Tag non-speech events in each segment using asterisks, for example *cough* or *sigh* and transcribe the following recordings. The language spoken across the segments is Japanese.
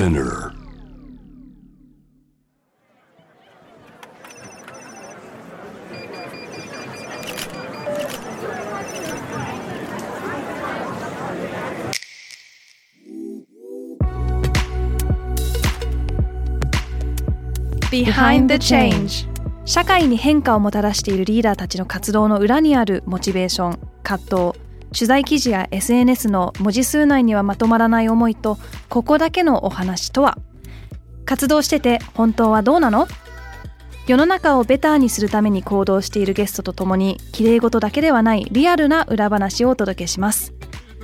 Spinner. Behind the Change 社会に変化をもたらしているリーダーたちの活動の裏にあるモチベーション葛藤取材記事や SNS の文字数内にはまとまらない思いとここだけのお話とは？活動してて本当はどうなの？世の中をベターにするために行動しているゲストとともに綺麗事だけではないリアルな裏話をお届けします。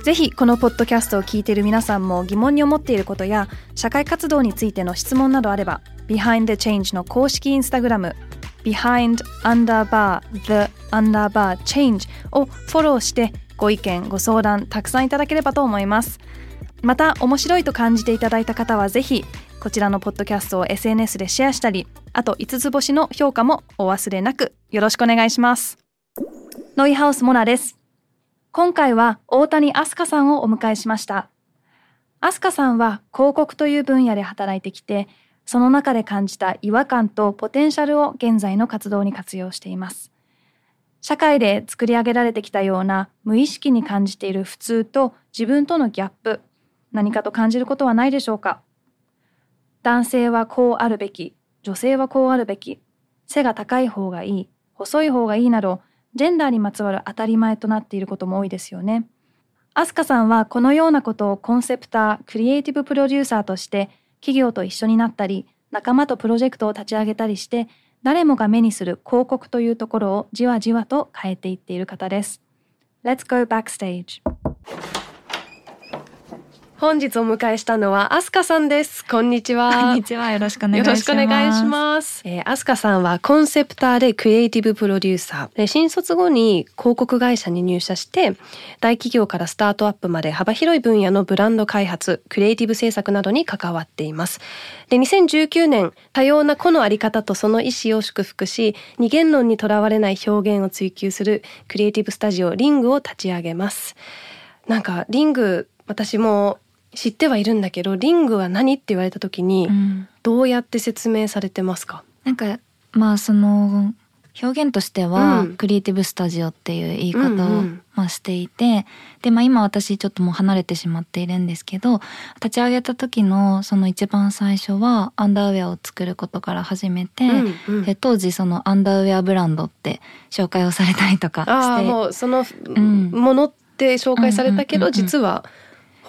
ぜひこのポッドキャストを聞いている皆さんも疑問に思っていることや社会活動についての質問などあれば Behind the Change の公式インスタグラム behind underbar the underbar change をフォローしてご意見ご相談たくさんいただければと思います。また面白いと感じていただいた方はぜひこちらのポッドキャストを SNS でシェアしたりあと5つ星の評価もお忘れなくよろしくお願いします。ノイハウスモナです。今回は大谷飛鳥さんをお迎えしました。飛鳥さんは広告という分野で働いてきてその中で感じた違和感とポテンシャルを現在の活動に活用しています。社会で作り上げられてきたような無意識に感じている普通と自分とのギャップ何かと感じることはないでしょうか？男性はこうあるべき女性はこうあるべき背が高い方がいい細い方がいいなどジェンダーにまつわる当たり前となっていることも多いですよね。アスカさんはこのようなことをコンセプタークリエイティブプロデューサーとして企業と一緒になったり仲間とプロジェクトを立ち上げたりして誰もが目にする広告というところをじわじわと変えていっている方です。Let's go backstage. 本日お迎えしたのはアスカさんです。こんにちは。こんにちは。よろしくお願いします。よろしくお願いします。えー、アスカさんはコンセプターでクリエイティブプロデューサー。新卒後に広告会社に入社して、大企業からスタートアップまで幅広い分野のブランド開発、クリエイティブ制作などに関わっています。で、2019年、多様な個のあり方とその意思を祝福し、二元論にとらわれない表現を追求するクリエイティブスタジオリングを立ち上げます。なんか、リング、私も知ってはいるんだけどリングは何って言われた時にどうやって説明されてますか、うん、なんかまあその表現としては、クリエイティブスタジオっていう言い方を、まあ、していてで、まあ、今私ちょっともう離れてしまっているんですけど立ち上げた時のその一番最初はアンダーウェアを作ることから始めて、うんうん、で当時そのアンダーウェアブランドって紹介をされたりとかしてもうそのものって紹介されたけど、実は。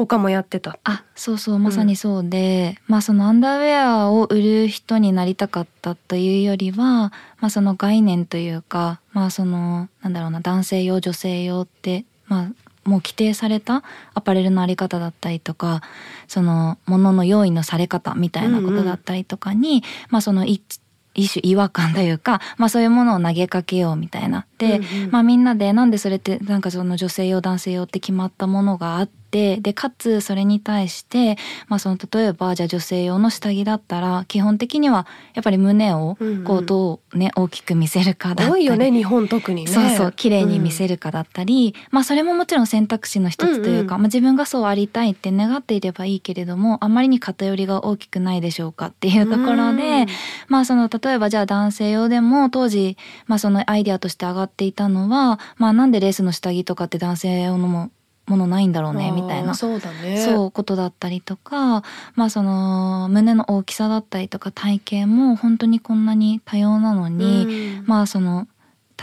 他もやってた。あそうそうまさにそうで、うん、まあそのアンダーウェアを売る人になりたかったというよりは、まあ、その概念というかまあそのなんだろうな男性用女性用ってまあもう規定されたアパレルのあり方だったりとかそのものの用意のされ方みたいなことだったりとかに、うんうん、まあその一一種違和感というか、まあそういうものを投げかけようみたいな。で、うんうん、まあみんなでなんでそれってなんかその女性用男性用って決まったものがあって、で、かつそれに対して、まあその例えばじゃあ女性用の下着だったら、基本的にはやっぱり胸をこうどうね、大きく見せるかだったり。多いよね、日本特にね。そうそう、綺麗に見せるかだったり、うん、まあそれももちろん選択肢の一つというか、うんうん、まあ自分がそうありたいって願っていればいいけれども、あまりに偏りが大きくないでしょうかっていうところで、まあその例えばじゃあ男性用でも当時、まあそのアイデアとして上がっていたのは、まあなんでレースの下着とかって男性用のもものないんだろうねみたいな。そうだね。そうことだったりとかまあその胸の大きさだったりとか体型も本当にこんなに多様なのに、まあその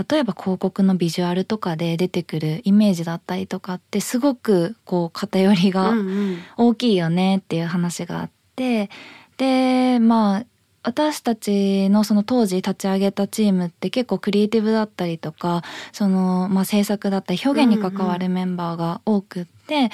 例えば広告のビジュアルとかで出てくるイメージだったりとかってすごくこう偏りが大きいよねっていう話があって、でまあ私たちのその当時立ち上げたチームって結構クリエイティブだったりとか、その、まあ、制作だったり表現に関わるメンバーが多くって、うんうん、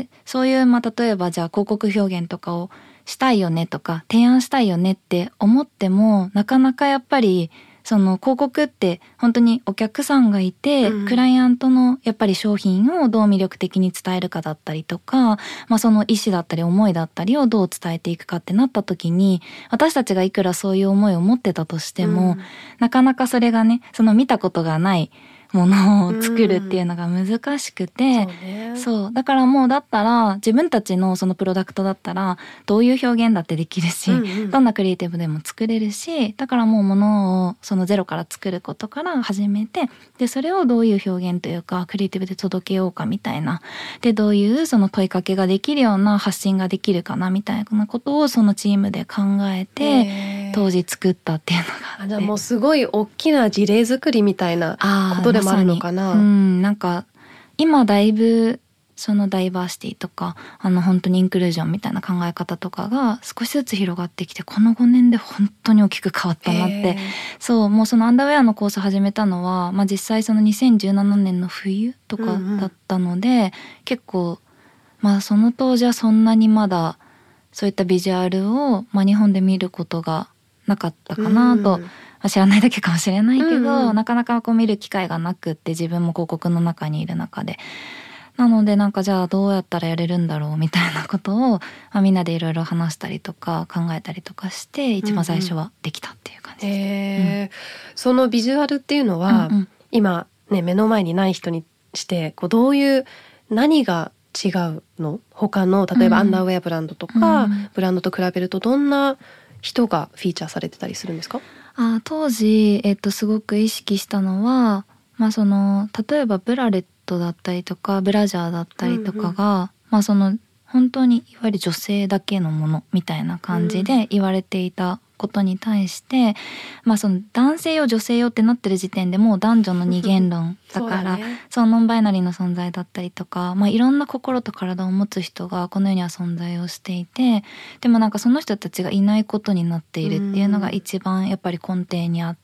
で、そういう、まあ、例えばじゃあ広告表現とかをしたいよねとか、提案したいよねって思っても、なかなかやっぱり、その広告って本当にお客さんがいて、うん、クライアントのやっぱり商品をどう魅力的に伝えるかだったりとか、まあその意思だったり思いだったりをどう伝えていくかってなった時に、私たちがいくらそういう思いを持ってたとしても、うん、なかなかそれがね、その見たことがないものを作るっていうのが難しくて、うん、そう、ね、だからもうだったら自分たちのそのプロダクトだったらどういう表現だってできるし、うんうん、どんなクリエイティブでも作れるしだからもうものをそのゼロから作ることから始めてでそれをどういう表現というかクリエイティブで届けようかみたいな。でどういうその問いかけができるような発信ができるかなみたいなことをそのチームで考えて当時作ったっていうのがあじゃあもうすごい大きな事例作りみたいなことでもあるのかな。ま、うんなんか今だいぶそのダイバーシティとかあの本当にインクルージョンみたいな考え方とかが少しずつ広がってきてこの5年で本当に大きく変わったなって。そうもうそのアンダーウェアのコース始めたのは、まあ、実際その2017年の冬とかだったので、うんうん、結構まあその当時はそんなにまだそういったビジュアルを、まあ、日本で見ることがなかったかなと、うん。まあ、知らないだけかもしれないけど、うんうん、なかなかこう見る機会がなくって自分も広告の中にいる中で。なのでなんかじゃあどうやったらやれるんだろうみたいなことを、まあ、みんなでいろいろ話したりとか考えたりとかして一番最初はできたっていう感じです。うんうん、そのビジュアルっていうのは、うんうん、今ね目の前にない人にしてこうどういう何が違うの？他の例えばアンダーウェアブランドとか、うん、ブランドと比べるとどんな人がフィーチャーされてたりするんですか？あ当時、えっと、すごく意識したのは、まあ、その例えばブラレットだったりとかブラジャーだったりとかが、うんうん、まあその本当にいわゆる女性だけのものみたいな感じで言われていたことに対して、まあその男性用女性用ってなってる時点でもう男女の二元論だからそ、ね,、のノンバイナリーの存在だったりとか、まあ、いろんな心と体を持つ人がこの世には存在をしていてでもなんかその人たちがいないことになっているっていうのが一番やっぱり根底にあって。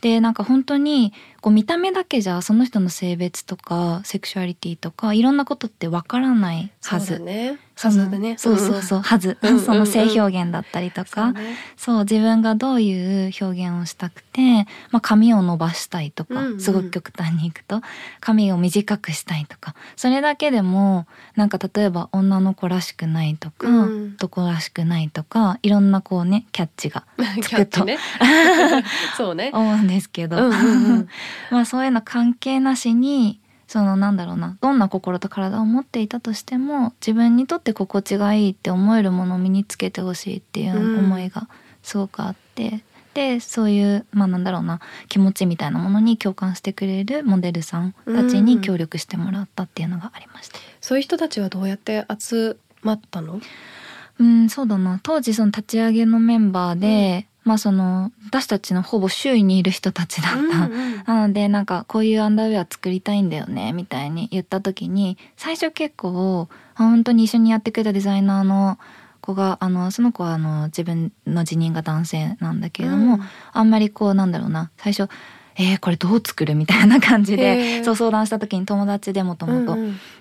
でなんか本当にこう見た目だけじゃその人の性別とかセクシュアリティとかいろんなことってわからないはず。ね。はずね。そうそうそう、はず。その性表現だったりとか、そう、自分がどういう表現をしたくて、まあ髪を伸ばしたいとか、すごく極端にいくと、髪を短くしたいとか、それだけでも、なんか例えば女の子らしくないとか、男らしくないとか、いろんなこうね、キャッチが *laughs* つくと。ね、そうね。思うんですけど、うんうんうん、*laughs* まあそういうの関係なしにそのなんだろうなどんな心と体を持っていたとしても自分にとって心地がいいって思えるものを身につけてほしいっていう思いがすごくあって。うんでそういうまあなんだろうな気持ちみたいなものに共感してくれるモデルさんたちに協力してもらったっていうのがありました。そういう人たちはどうやって集まったの？うんそうだな当時その立ち上げのメンバーで、まあその私たちのほぼ周囲にいる人たちだった、うんうん、なのでなんかこういうアンダーウェア作りたいんだよねみたいに言った時に最初結構本当に一緒にやってくれたデザイナーの子があのその子はあの自分の辞任が男性なんだけれども、うん、あんまりこうなんだろうな最初えー、これどう作る？みたいな感じでそう相談した時に友達でもともと。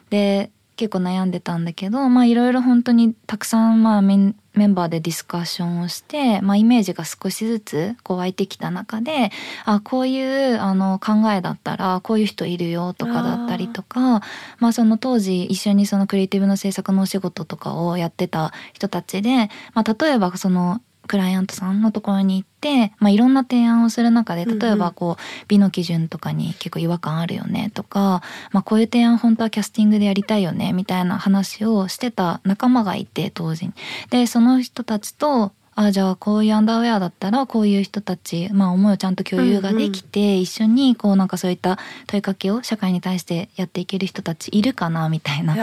で結構悩んでたんだけどまあいろいろ本当にたくさんまあメンバーでディスカッションをして、まあ、イメージが少しずつこう湧いてきた中であこういうあの考えだったらこういう人いるよとかだったりとかまあ、その当時一緒にそのクリエイティブの制作のお仕事とかをやってた人たちで、まあ、例えばそのクライアントさんのところに行って、まあ、いろんな提案をする中で例えばこう美の基準とかに結構違和感あるよねとか、まあ、こういう提案本当はキャスティングでやりたいよねみたいな話をしてた仲間がいて当時に。でその人たちとあじゃあこういうアンダーウェアだったらこういう人たち、まあ、思いをちゃんと共有ができて、うんうん、一緒にこうなんかそういった問いかけを社会に対してやっていける人たちいるかなみたいな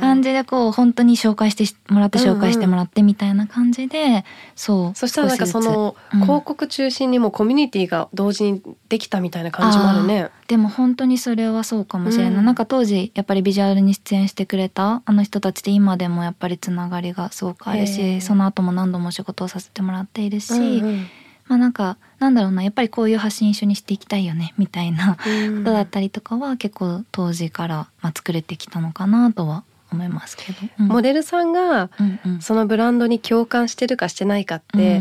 感じでこう本当に紹介してもらって紹介してもらってみたいな感じで、うんうん、そうそしたらなんかその広告中心にもコミュニティが同時にできたみたいな感じもあるね。でも本当にそれはそうかもしれない、うん、なんか当時やっぱりビジュアルに出演してくれたあの人たちで今でもやっぱりつながりがすごくあるしその後も何度も仕事をさせてもらっているし、うんうん、まあなんかなんだろうなやっぱりこういう発信一緒にしていきたいよね *laughs* みたいなことだったりとかは結構当時からまあ作れてきたのかなとは思いますけど、うん、モデルさんがそのブランドに共感してるかしてないかって、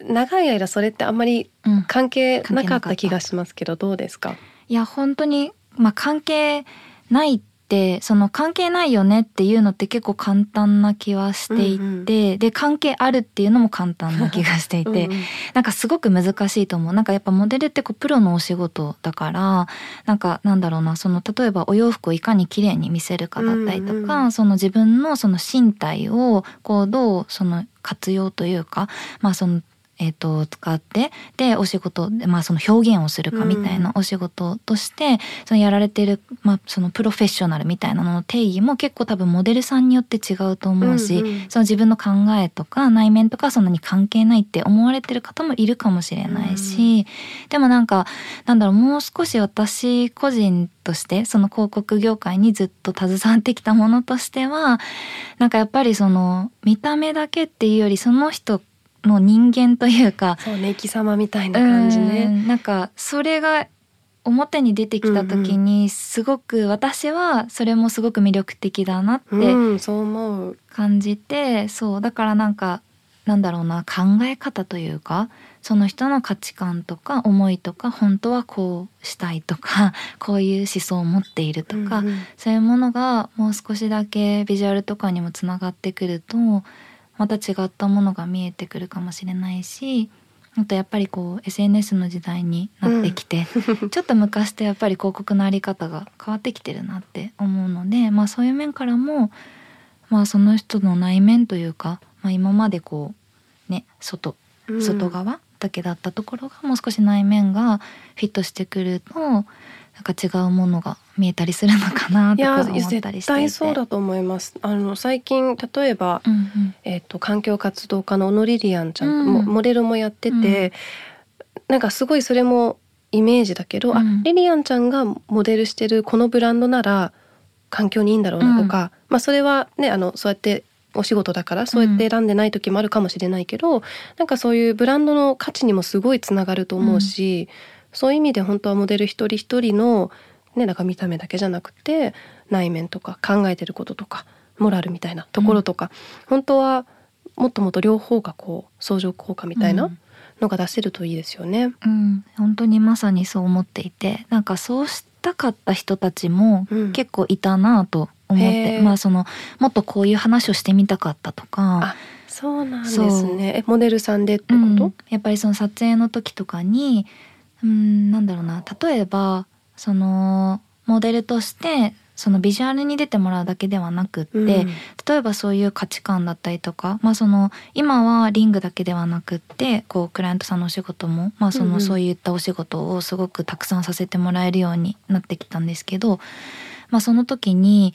うん、長い間それってあんまり関係なかった。気がしますけど、どうですか？いや本当に、まあ、関係ないってその関係ないよねっていうのって結構簡単な気はしていて、うんうん、で関係あるっていうのも簡単な気がしていてうん、なんかすごく難しいと思う。なんかやっぱモデルってこうプロのお仕事だからなんかなんだろうなその例えばお洋服をいかに綺麗に見せるかだったりとか、うんうん、その自分のその身体をこうどうその活用というか、まあ、そのえーと、使ってでお仕事まあその表現をするかみたいなお仕事として、うん、そのやられてる、まあ、そのプロフェッショナルみたいなのの定義も結構多分モデルさんによって違うと思うし、うんうん、その自分の考えとか内面とかそんなに関係ないって思われてる方もいるかもしれないし、うん、でもなんかなんだろうもう少し私個人としてその広告業界にずっと携わってきたものとしてはなんかやっぱりその見た目だけっていうよりその人の人間というかそうね生き様みたいな感じね。なんかそれが表に出てきた時にすごく私はそれもすごく魅力的だなって感じて、そうだからなんかなんだろうな考え方というかその人の価値観とか思いとか本当はこうしたいとか *laughs* こういう思想を持っているとか、そういうものがもう少しだけビジュアルとかにもつながってくるとまた違ったものが見えてくるかもしれないしあとやっぱりこう SNS の時代になってきて、うん、*laughs* ちょっと昔とやっぱり広告の在り方が変わってきてるなって思うので、まあ、そういう面からも、まあ、その人の内面というか、まあ、今までこうね外外側だけだったところがもう少し内面がフィットしてくるとなんか違うものが見えたりするのかなとか思ったりして絶対そうだと思います。あの最近例えば、うんうん、えっ、ー、と環境活動家の小野リリアンちゃん、うん、モデルもやってて、うん、なんかすごいそれもイメージだけど、うん、あリリアンちゃんがモデルしてるこのブランドなら環境にいいんだろうなとか、うん、まあそれはねあのそうやってお仕事だからそうやって選んでない時もあるかもしれないけど、うん、なんかそういうブランドの価値にもすごいつながると思うし、そういう意味で本当はモデル一人一人のねなんか見た目だけじゃなくて内面とか考えてることとかモラルみたいなところとか、うん、本当はもっともっと両方がこう相乗効果みたいなのが出せるといいですよね。うん、本当にまさにそう思っていてなんかそうしたかった人たちも結構いたなと思って、うん、まあそのもっとこういう話をしてみたかったとか。そうなんですね。えモデルさんでってこと、うん、やっぱりその撮影の時とかにうんなんだろうな例えばそのモデルとしてそのビジュアルに出てもらうだけではなくって、うん、例えばそういう価値観だったりとか、まあ、その今はリングだけではなくってこうクライアントさんのお仕事も、まあ、そのそういったお仕事をすごくたくさんさせてもらえるようになってきたんですけど、まあ、その時に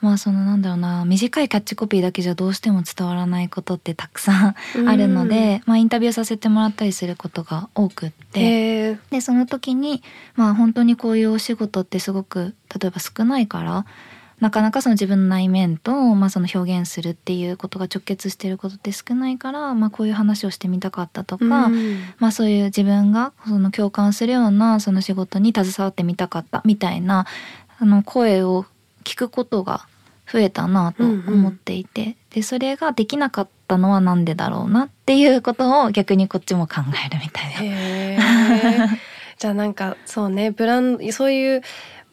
まあそのなんだろうな短いキャッチコピーだけじゃどうしても伝わらないことってたくさん *laughs* あるので、まあ、インタビューさせてもらったりすることが多くって。でその時にまあ本当にこういうお仕事ってすごく例えば少ないからなかなかその自分の内面と、まあ、その表現するっていうことが直結してることって少ないから、まあ、こういう話をしてみたかったとか、まあ、そういう自分がその共感するようなその仕事に携わってみたかったみたいなあの声を聞くことが増えたなと思っていて、うんうん、でそれができなかったのは何でだろうなっていうことを逆にこっちも考えるみたいな。*laughs* じゃあなんかそうねブランドそういう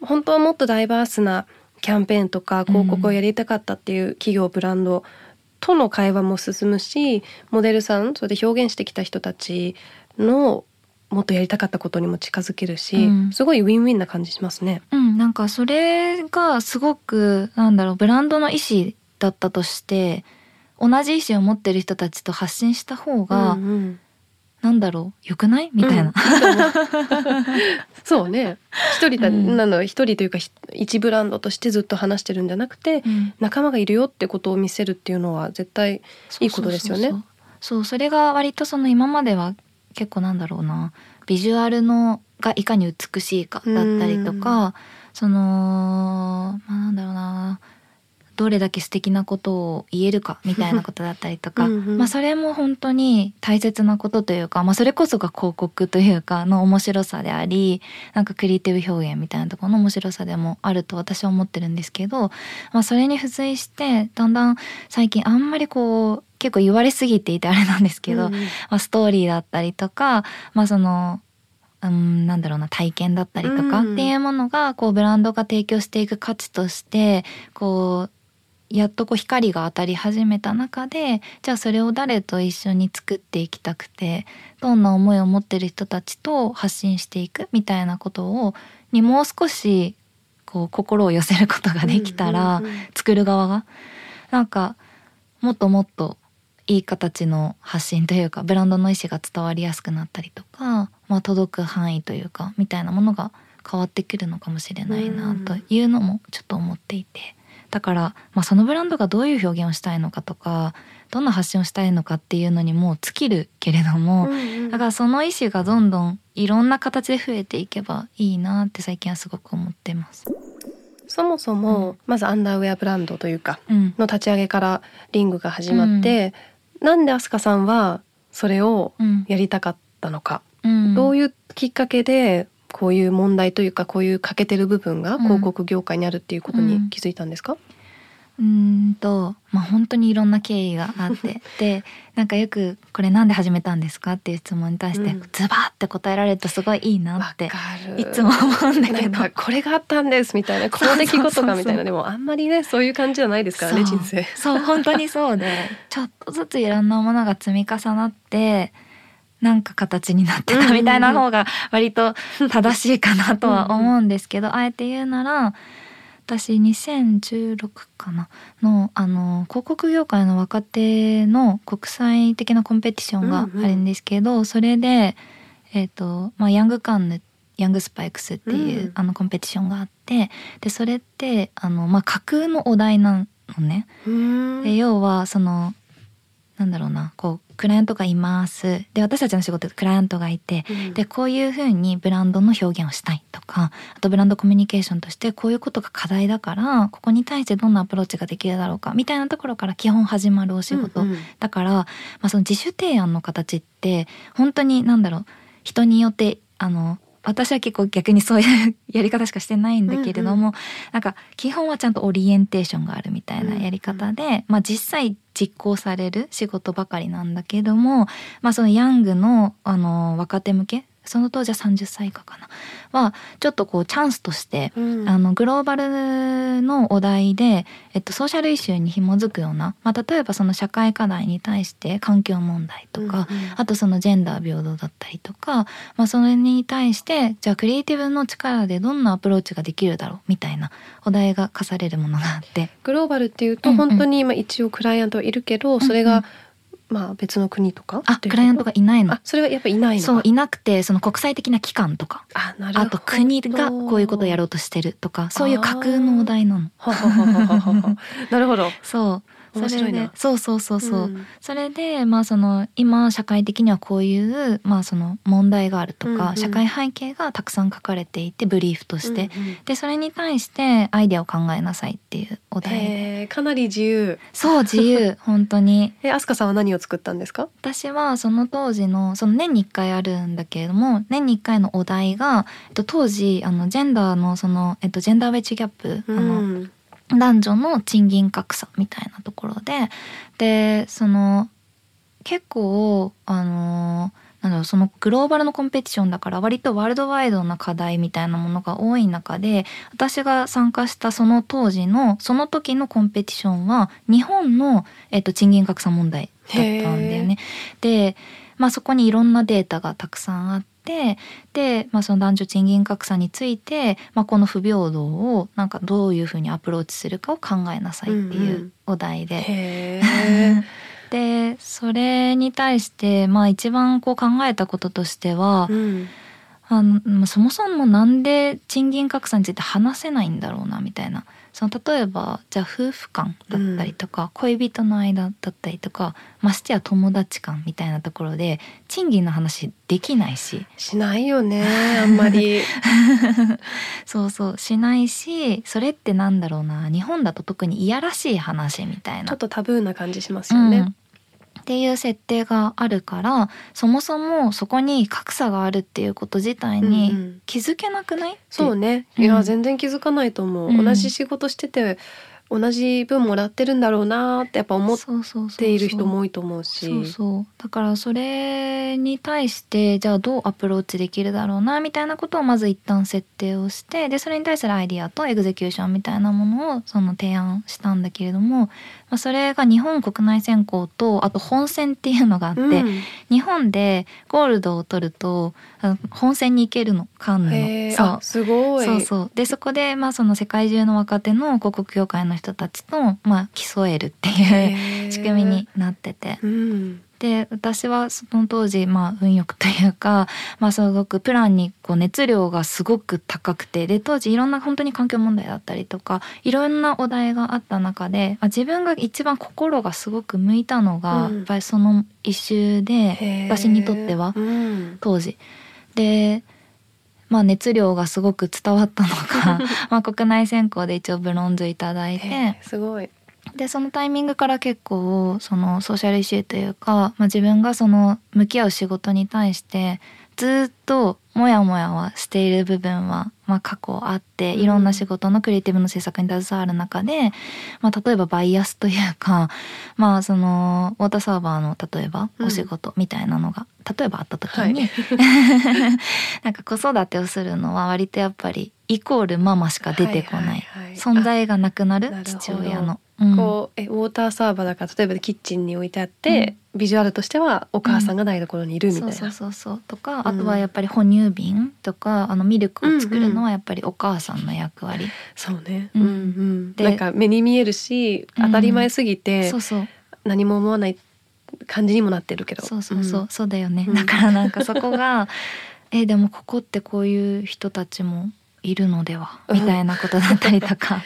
本当はもっとダイバースなキャンペーンとか広告をやりたかったっていう企業、ブランドとの会話も進むしモデルさんそれで表現してきた人たちのもっとやりたかったことにも近づけるし、うん、すごいウィンウィンな感じしますね。うん、なんかそれがすごくなんだろうブランドの意思だったとして同じ意思を持ってる人たちと発信した方が、うんうん、なんだろうよくない？みたいな、うん、そうね。一人だ、うん、なの一人というか一ブランドとしてずっと話してるんじゃなくて、うん、仲間がいるよってことを見せるっていうのは絶対いいことですよね。そうそれが割とその今までは結構なんだろうな。ビジュアルのがいかに美しいかだったりとかそのまあなんだろうな。どれだけ素敵なことを言えるかみたいなことだったりとか。*laughs* うん、まあそれも本当に大切なことというか、まあ、それこそが広告というかの面白さでありなんかクリエイティブ表現みたいなところの面白さでもあると私は思ってるんですけど、まあ、それに付随してだんだん最近あんまりこう結構言われすぎていてあれなんですけど、うん、まあ、ストーリーだったりとか、まあ、そのうん、なんだろうな体験だったりとかっていうものがこうブランドが提供していく価値としてこうやっとこう光が当たり始めた中でじゃあそれを誰と一緒に作っていきたくてどんな思いを持ってる人たちと発信していくみたいなことをにもう少しこう心を寄せることができたら、作る側が。なんかもっともっといい形の発信というかブランドの意思が伝わりやすくなったりとか、まあ、届く範囲というかみたいなものが変わってくるのかもしれないなというのもちょっと思っていて。だから、まあ、そのブランドがどういう表現をしたいのかとかどんな発信をしたいのかっていうのにも尽きるけれども、だからその意思がどんどんいろんな形で増えていけばいいなって最近はすごく思ってます。そもそも、まずアンダーウェアブランドというか、の立ち上げからリングが始まって、うん、なんで飛鳥さんはそれをやりたかったのか、うん、どういうきっかけでこういう問題というかこういう欠けてる部分が広告業界にあるっていうことに気づいたんですか、うん、とまあ本当にいろんな経緯があって。*laughs* でなんかよく「これなんで始めたんですか?」っていう質問に対してズバーって答えられるとすごいいいなっていつも思うんだけど。これがあったんですみたいな *laughs* この出来事がみたいな。でもあんまりねそういう感じじゃないですからね人生。そう本当にそうで *laughs* ちょっとずついろんなものが積み重なってなんか形になってたみたいな方が割と正しいかなとは思うんですけどあえて言うなら私2016かな。のあの広告業界の若手の国際的なコンペティションがあるんですけど、うんうん、それで、えーとまあ、ヤングカンヌヤングスパイクスっていう、うん、あのコンペティションがあってでそれってあの、まあ、架空のお題なのね。で要はそのなんだろうなこうクライアントがいます。で私たちの仕事クライアントがいて、うん、でこういうふうにブランドの表現をしたいとかあとブランドコミュニケーションとしてこういうことが課題だからここに対してどんなアプローチができるだろうかみたいなところから基本始まるお仕事、うんうん、だから、まあ、その自主提案の形って本当に何だろう人によってあの私は結構逆にそういう *laughs* やり方しかしてないんだけれども、うんうん、なんか基本はちゃんとオリエンテーションがあるみたいなやり方で、うんうん、まあ実際実行される仕事ばかりなんだけども、まあそのヤングのあの若手向けその当時は30歳以下かな。はちょっとこうチャンスとして、うん、あのグローバルのお題で、えっと、ソーシャルイシューに紐づくような、まあ、例えばその社会課題に対して環境問題とか、うんうん、あとそのジェンダー平等だったりとか、まあ、それに対してじゃあクリエイティブの力でどんなアプローチができるだろうみたいなお題が課されるものがあって。グローバルっていうと本当に今一応クライアントいるけど、それが、まあ別の国とかあクライアントがいないの。それはやっぱいないのそういなくてその国際的な機関とか。あなるあと国がこういうことをやろうとしてるとかそういう架空のお題なの。なるほど。そう面白いな。そうそうそうそう、うん、それでまあその今社会的にはこういうまあその問題があるとか、うんうん、社会背景がたくさん書かれていてブリーフとして、うんうん、でそれに対してアイデアを考えなさいっていうお題かなり自由。そう自由本当に。*laughs* え飛鳥さんは何を作ったんですか？私はその当時のその年に1回あるんだけれども年に1回のお題が、えっと、当時あのジェンダーのその、えっと、ジェンダーウェッジギャップ、うん、あの男女の賃金格差みたいなところででその結構あのなんだろうそのグローバルのコンペティションだから割とワールドワイドな課題みたいなものが多い中で私が参加したその当時のその時のコンペティションは日本の、えっと、賃金格差問題だったんだよね。で、まあ、そこにいろんなデータがたくさんあって。てで、まあ、その男女賃金格差について、まあ、この不平等をなんかどういうふうにアプローチするかを考えなさいっていうお題で。うんうん、*laughs* でそれに対して、まあ、一番こう考えたこととしては、うんあのそもそもなんで賃金格差について話せないんだろうなみたいなその例えばじゃあ夫婦間だったりとか、うん、恋人の間だったりとかましてや友達間みたいなところで賃金の話できないし。しないよねあんまり。*laughs* そうそう。しないしそれってなんだろうな。日本だと特にいやらしい話みたいな。ちょっとタブーな感じしますよね、うんっていう設定があるからそもそもそこに格差があるっていうこと自体に気づけなくない、うんうん、そうねいや、全然気づかないと思う、うん、同じ仕事してて同じ分もらってるんだろうなってやっぱ思っている人も多いと思うし。そうそう。だからそれに対してじゃあどうアプローチできるだろうなみたいなことをまず一旦設定をしてでそれに対するアイディアと execution みたいなものをその提案したんだけれども、まあ、それが日本国内選考とあと本選っていうのがあって、うん。日本でゴールドを取ると本選に行けるのカンヌの。そう。すごい。そうそう。でそこで、まあ、その世界中の若手の広告業界の人たちと、まあ、競えるっていう仕組みになってて。うんで私はその当時、まあ、運よくというか、まあ、すごくプランにこう熱量がすごく高くてで当時いろんな本当に環境問題だったりとかいろんなお題があった中で、まあ、自分が一番心がすごく向いたのが、うん。やっぱりその一周で私にとってはうん。当時。でまあ熱量がすごく伝わったのか *laughs* まあ国内選考で一応ブロンズいただいて。すごいでそのタイミングから結構そのソーシャルイシューというか、まあ、自分がその向き合う仕事に対してずっとモヤモヤはしている部分は、まあ、過去あってうん。いろんな仕事のクリエイティブの制作に携わる中で、まあ、例えばバイアスというか、*laughs* まあ、そのウォーターサーバーの例えばお仕事みたいなのが、例えばあった時に、はい。*laughs* なんか子育てをするのは割とやっぱりイコールママしか出てこない,、はいはいはい。存在がなくなる父親の。うん。こうえウォーターサーバーだから例えばキッチンに置いてあって、ビジュアルとしてはお母さんが台所にいるみたいな、そうそうそうそう。とか、うんあとはやっぱり哺乳瓶とかあのミルクを作るのはやっぱりお母さんの役割、そうね、ううんんうん、でなんか目に見えるしうん。当たり前すぎてそうそう。何も思わない感じにもなってるけど。そうそうそう、ん。そうだよね、うん。だからなんかそこが *laughs* えでもここってこういう人たちもいるのではうんみたいなことだったりとか。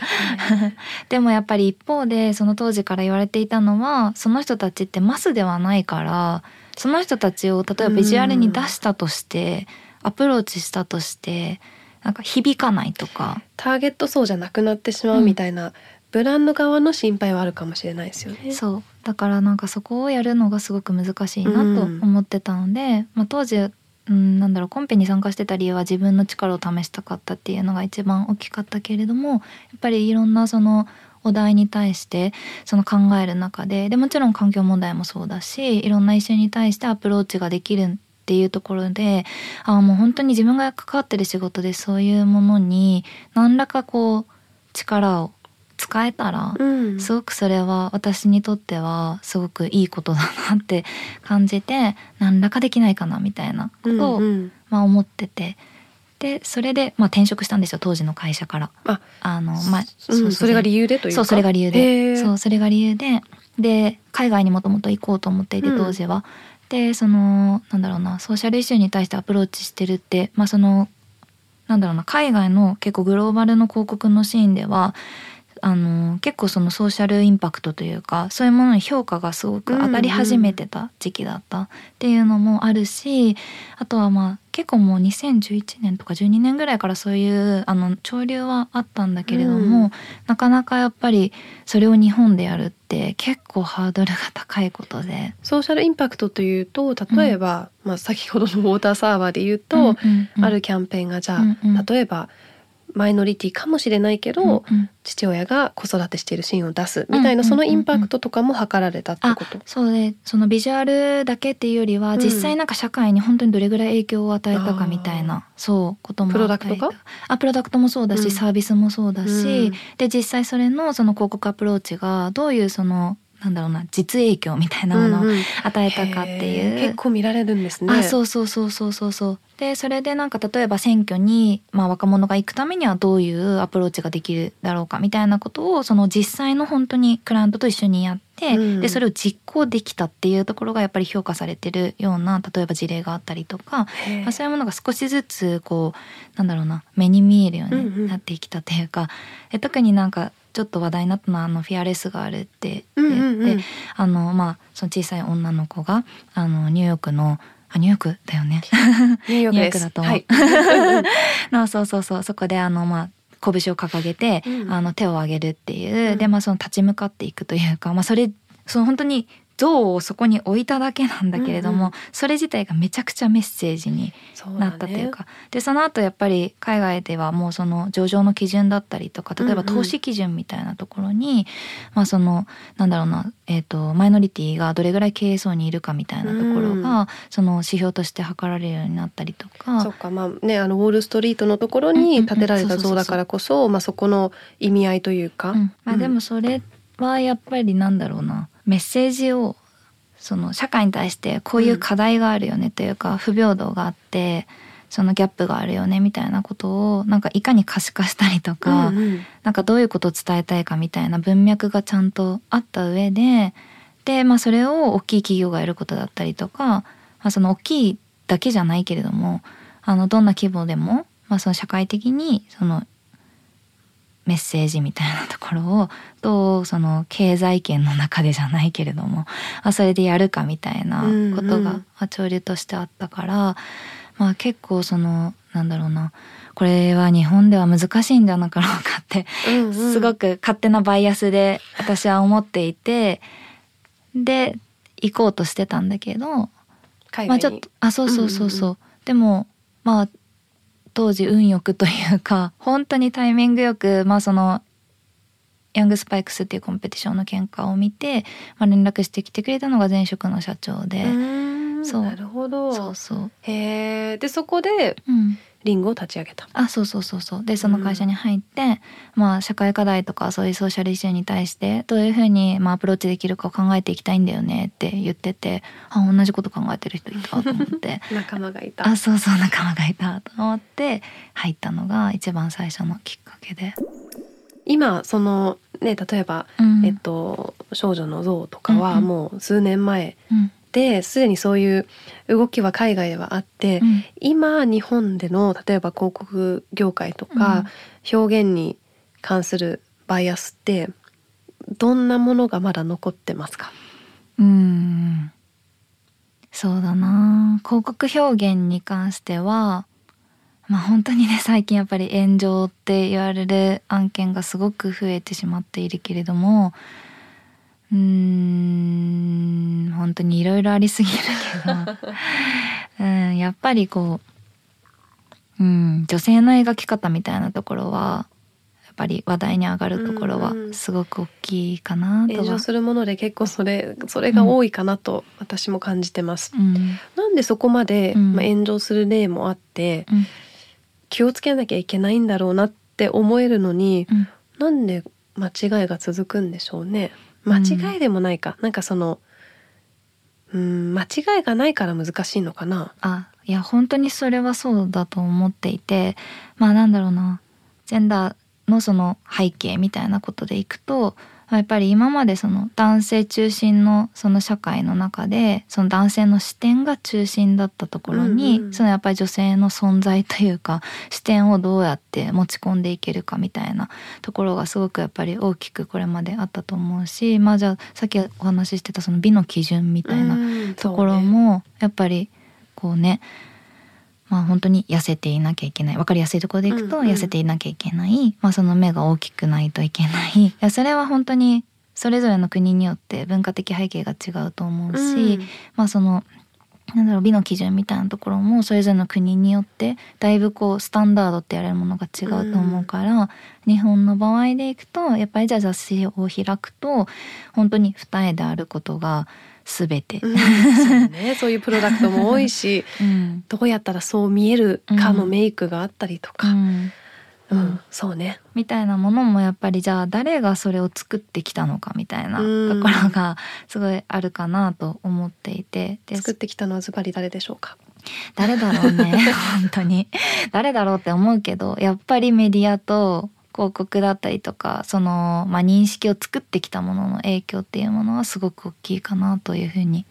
でもやっぱり一方でその当時から言われていたのはその人たちってマスではないからその人たちを例えばビジュアルに出したとして、アプローチしたとしてなんか響かないとか。ターゲット層じゃなくなってしまうみたいな、ブランド側の心配はあるかもしれないですよね。そう。だからなんかそこをやるのがすごく難しいなと思ってたので、まあ、当時、うん、なんだろうコンペに参加してた理由は自分の力を試したかったっていうのが一番大きかったけれどもやっぱりいろんなそのお題に対してその考える中ででもちろん環境問題もそうだしいろんなイシューに対してアプローチができるっていうところであもう本当に自分が関わってる仕事でそういうものに何らかこう力を使えたらうん、すごくそれは私にとってはすごくいいことだなって感じて何らかできないかなみたいなことを、うんうん。まあ、思ってて。でそれで、まあ、転職したんですよ当時の会社から。あのまあうんそれが理由でというか。そうそれが理由へでーそうそれが理由で。で海外にもともと行こうと思っていてうん当時は。でそのなんだろうなソーシャルイシューに対してアプローチしてるってまあそのなんだろうな海外の結構グローバルの広告のシーンではあの結構そのソーシャルインパクトというかそういうものに評価がすごく当たり始めてた時期だった。っていうのもあるし、あとはまあ結構もう2011年とか12年ぐらいからそういうあの潮流はあったんだけれども、うん。なかなかやっぱりそれを日本でやるって結構ハードルが高いことで。ソーシャルインパクトというと例えば、まあ、先ほどのウォーターサーバーで言うと、うんうんうん。あるキャンペーンがじゃあ、うんうん。例えばマイノリティかもしれないけど、うんうん。父親が子育てしているシーンを出すみたいな、そのインパクトとかも図られたってこと？そうでそのビジュアルだけっていうよりは、うん。実際なんか社会に本当にどれぐらい影響を与えたかみたいなそうこともプロダクトか？あプロダクトもそうだし、うん。サービスもそうだし、うん。で実際それのその広告アプローチがどういうそのなんだろうな実影響みたいなものをうんうん。与えたかっていう、へー結構見られるんですね。あそうそうそうそうそうそう。でそれでなんか例えば選挙に、まあ、若者が行くためにはどういうアプローチができるだろうかみたいなことをその実際の本当にクライアントと一緒にやって、うん。でそれを実行できたっていうところがやっぱり評価されてるような例えば事例があったりとか、まあ、そういうものが少しずつこうなんだろうな目に見えるよううんうん。になってきたというか、で特になんかちょっと話題になったのはあのフィアレスがあるってうん言って、うん。うんあのまあその小さい女の子があのニューヨークのあニューヨークだよね。ニューヨーク *laughs* だと思う。はい。*laughs* のそうそうそう。そこであのまあ拳を掲げて、うん。あの手を挙げるっていう、うん。でまあその立ち向かっていくというか、まあ、それその本当に像をそこに置いただけなんだけれども、うんうん。それ自体がめちゃくちゃメッセージになったというか。でその後やっぱり海外ではもうその上場の基準だったりとか例えばうん。うん投資基準みたいなところに、まあそのなんだろうな、えー、とマイノリティがどれぐらい経営層にいるかみたいなところが、その指標として測られるようになったりとか。そっかまあねあのウォール・ストリートのところに建てられた像だからこそまあそこの意味合いというか、うん。まあ、うんでもそれはやっぱりなんだろうなメッセージをその社会に対してこういう課題があるよねというか、不平等があってそのギャップがあるよねみたいなことをなんかいかに可視化したりとか、うんうん。なんかどういうことを伝えたいかみたいな文脈がちゃんとあった上でで、まあ、それを大きい企業がやることだったりとか、まあ、その大きいだけじゃないけれどもあのどんな規模でも、まあ、その社会的にそのメッセージみたいなところをどうその経済圏の中でじゃないけれどもあそれでやるかみたいなことうんうが潮流としてあったから、まあ、結構そのなんだろうなこれは日本では難しいんじゃなかろうかってうんうん。すごく勝手なバイアスで私は思っていてで行こうとしてたんだけどまあちょっとあそうそうそうそう,、うん。でもまあ当時運よくというか *laughs* 本当にタイミングよくまあそのヤングスパイクスっていうコンペティションの見解を見て、まあ、連絡してきてくれたのが前職の社長で、うそう。なるほど。そうそう、へえでそこでうん、リンゴを立ち上げた。あそうそうそうそう。でその会社に入って、まあ社会課題とかそういうソーシャルイシューに対してどういうふうにまあアプローチできるかを考えていきたいんだよねって言っててあ同じこと考えてる人いたと思って。*laughs* 仲間がいた。あそうそう仲間がいたと思って入ったのが一番最初のきっかけで。今そのね例えば、うん。えっと少女の像とかはうんうん。もう数年前うんですでにそういう動きは海外ではあって、うん。今日本での例えば広告業界とか、表現に関するバイアスってどんなものがまだ残ってますか？うん。そうだな。広告表現に関してはまあ本当にね最近やっぱり炎上って言われる案件がすごく増えてしまっているけれどもうーん本当にいろいろありすぎるけど、*laughs* うん、やっぱりこう、うん、女性の描き方みたいなところはやっぱり話題に上がるところはすごく大きいかなとは。炎上するもので結構それそれが多いかなと私も感じてます。うんなんでそこまで、うんまあ、炎上する例もあってうん気をつけなきゃいけないんだろうなって思えるのにうんなんで間違いが続くんでしょうね。間違いでもないか、なんかそのうん間違いがないから難しいのかな。あいや本当にそれはそうだと思っていて。まあなんだろうな。ジェンダーのその背景みたいなことでいくとやっぱり今までその男性中心のその社会の中でその男性の視点が中心だったところに、うんうん。そのやっぱり女性の存在というか視点をどうやって持ち込んでいけるかみたいなところがすごくやっぱり大きくこれまであったと思うしまあじゃあさっきお話ししてたその美の基準みたいなうんところもやっぱりこうねまあ本当に痩せていなきゃいけない。分かりやすいところでいくとうんうん。痩せていなきゃいけない、まあ、その目が大きくないといけない。いやそれは本当にそれぞれの国によって文化的背景が違うと思うし、うん。まあそのなんだろう美の基準みたいなところもそれぞれの国によってだいぶこうスタンダードってやれるものが違うと思うから、日本の場合でいくとやっぱりじゃあ雑誌を開くと本当に二重であることが全て。うんそうね、そういうプロダクトも多いし *laughs* うん。どうやったらそう見えるかのメイクがあったりとうか、んうん。そうね。みたいなものもやっぱりじゃあ誰がそれを作ってきたのかみたいなうん。ところが *laughs* すごいあるかなと思っていて。で作ってきたのはズバリ誰でしょうか？誰だろうね。*laughs* 本当に。誰だろうって思うけどやっぱりメディアと広告だったりとかその、まあ、認識を作ってきたものの影響っていうものはすごく大きいかなというふうに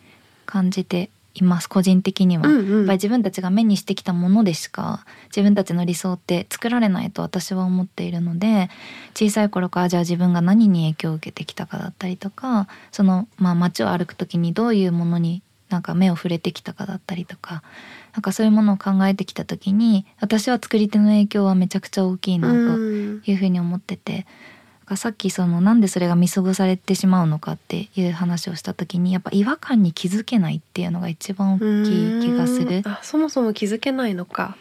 感じています個人的には。うんうんやっぱり自分たちが目にしてきたものでしか自分たちの理想って作られないと私は思っているので小さい頃からじゃあ自分が何に影響を受けてきたかだったりとかその、まあ、街を歩く時にどういうものになんか目を触れてきたかだったりとかなんかそういうものを考えてきた時に私は作り手の影響はめちゃくちゃ大きいなとうん。いうふうに思っててだかさっきそのなんでそれが見過ごされてしまうのかっていう話をした時にやっぱ違和感に気づけないっていうのが一番大きい気がする。あそもそも気づけないのか。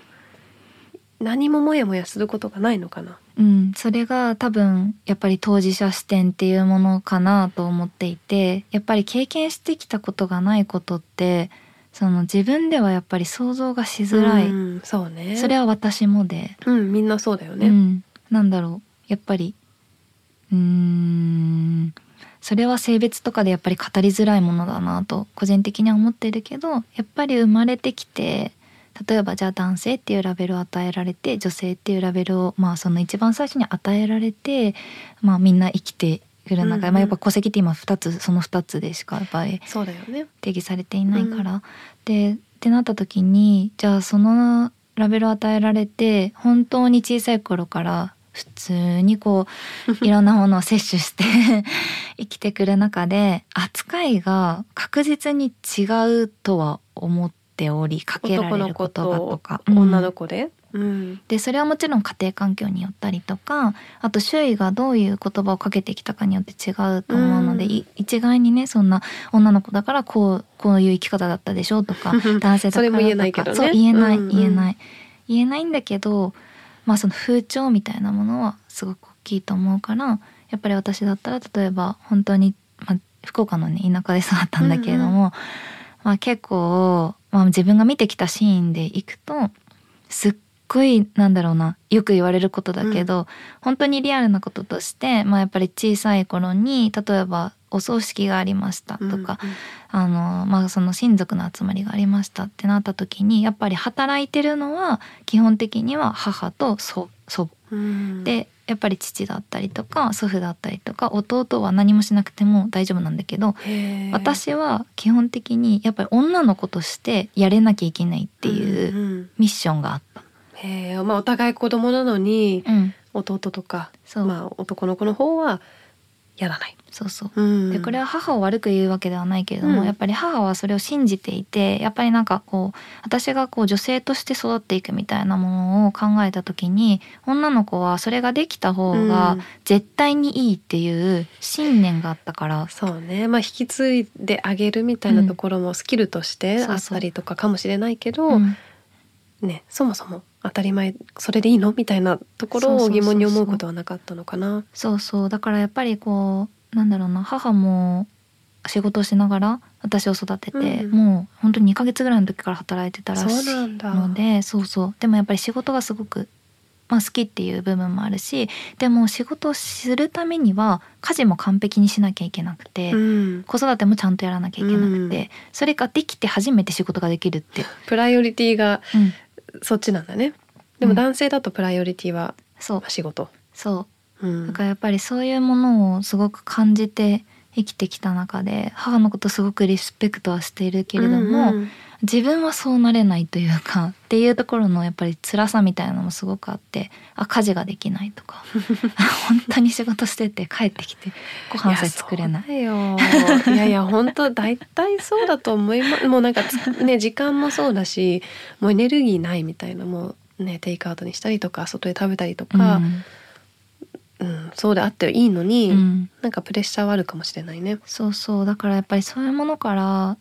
何もモヤモヤすることがないのかな。うん、それが多分やっぱり当事者視点っていうものかなと思っていてやっぱり経験してきたことがないことってその自分ではやっぱり想像がしづらい、うん、そうね。それは私もで、うんみんなそうだよね、うん、なんだろう。やっぱりうーん。それは性別とかでやっぱり語りづらいものだなと個人的には思ってるけどやっぱり生まれてきて例えばじゃあ男性っていうラベルを与えられて女性っていうラベルをまあその一番最初に与えられて、まあ、みんな生きてくる中で、うん。うん、まあ、やっぱ戸籍って今2つその2つでしかやっぱり定義されていないから。うん、でってなった時にじゃあそのラベルを与えられて本当に小さい頃から普通にこう *laughs* いろんなものを摂取して *laughs* 生きてくる中で扱いが確実に違うとは思っておりかけられる言葉とか。女の子で、うん、でそれはもちろん家庭環境によったりとかあと周囲がどういう言葉をかけてきたかによって違うと思うので、うん、一概にねそんな女の子だからこうこういう生き方だったでしょうとか *laughs* 男性だからとか言えないけど、ね、そう言えない、言えない。言えないんだけどまあその風潮みたいなものはすごく大きいと思うからやっぱり私だったら例えば本当に、まあ、福岡のね田舎で育ったんだけれども、うんうん、まあ、結構、まあ、自分が見てきたシーンでいくとすっごいなんだろうなよく言われることだけど、うん、本当にリアルなこととして、まあ、やっぱり小さい頃に例えばお葬式がありましたとか、うんうん、あのまあその親族の集まりがありましたってなった時にやっぱり働いてるのは基本的には母と祖祖母、うん、でやっぱり父だったりとか祖父だったりとか弟は何もしなくても大丈夫なんだけど私は基本的にやっぱり女の子としてやれなきゃいけないっていうミッションがあった。へまあ、お互い子供なのに、うん、弟とか、まあ、男の子の方はやらない。そうそう、うん、でこれは母を悪く言うわけではないけれども、うん、やっぱり母はそれを信じていてやっぱりなんかこう私がこう女性として育っていくみたいなものを考えた時に女の子はそれができた方が絶対にいいっていう信念があったから、うん、そうね。まあ引き継いであげるみたいなところもスキルとしてあったりとかかもしれないけど、ねそもそも当たり前それでいいの？みたいなところを疑問に思うことはなかったのかな。そうそう。だからやっぱりこうなんだろうな。母も仕事をしながら私を育てて、うん、もう本当に2ヶ月ぐらいの時から働いてたらしいのでそうそうでもやっぱり仕事がすごく、まあ、好きっていう部分もあるしでも仕事をするためには家事も完璧にしなきゃいけなくて、うん、子育てもちゃんとやらなきゃいけなくて、うん、それができて初めて仕事ができるってプライオリティが、そっちなんだね。でも男性だとプライオリティは仕事、そう、うん、だからやっぱりそういうものをすごく感じて生きてきた中で母のことすごくリスペクトはしているけれども、うんうん、自分はそうなれないというかっていうところのやっぱり辛さみたいなのもすごくあってあ家事ができないとか *laughs* 本当に仕事してて帰ってきてご飯さえ作れない。いやいやいや本当大体そうだと思います *laughs* もうなんかね時間もそうだしもうエネルギーないみたいなもうねテイクアウトにしたりとか外で食べたりとか。うんうん、そうであっていいのに、うん、なんかプレッシャーはあるかもしれないね。そうそうだからやっぱりそういうものから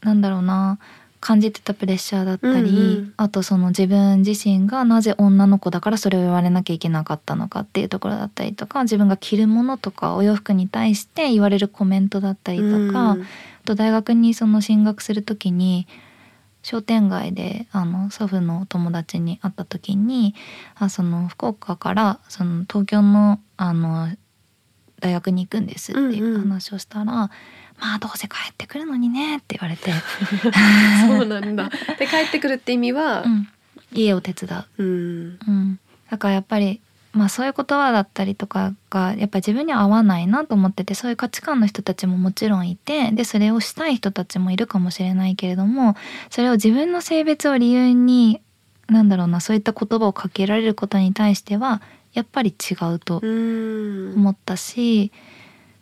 なんだろうな感じてたプレッシャーだったり、うんうん、あとその自分自身がなぜ女の子だからそれを言われなきゃいけなかったのかっていうところだったりとか自分が着るものとかお洋服に対して言われるコメントだったりとか、うん、あと大学にその進学する時に商店街であの祖父の友達に会った時にあその福岡からその東京のあの大学に行くんですっていう話をしたら、うんうん、まあどうせ帰ってくるのにねって言われて。*laughs* そうなんだ。で帰ってくるって意味は、うん、家を手伝う、うん、うん、だからやっぱりまあそういう言葉だったりとかがやっぱ自分には合わないなと思っててそういう価値観の人たちももちろんいてでそれをしたい人たちもいるかもしれないけれどもそれを自分の性別を理由になんだろうなそういった言葉をかけられることに対してはやっぱり違うと思ったし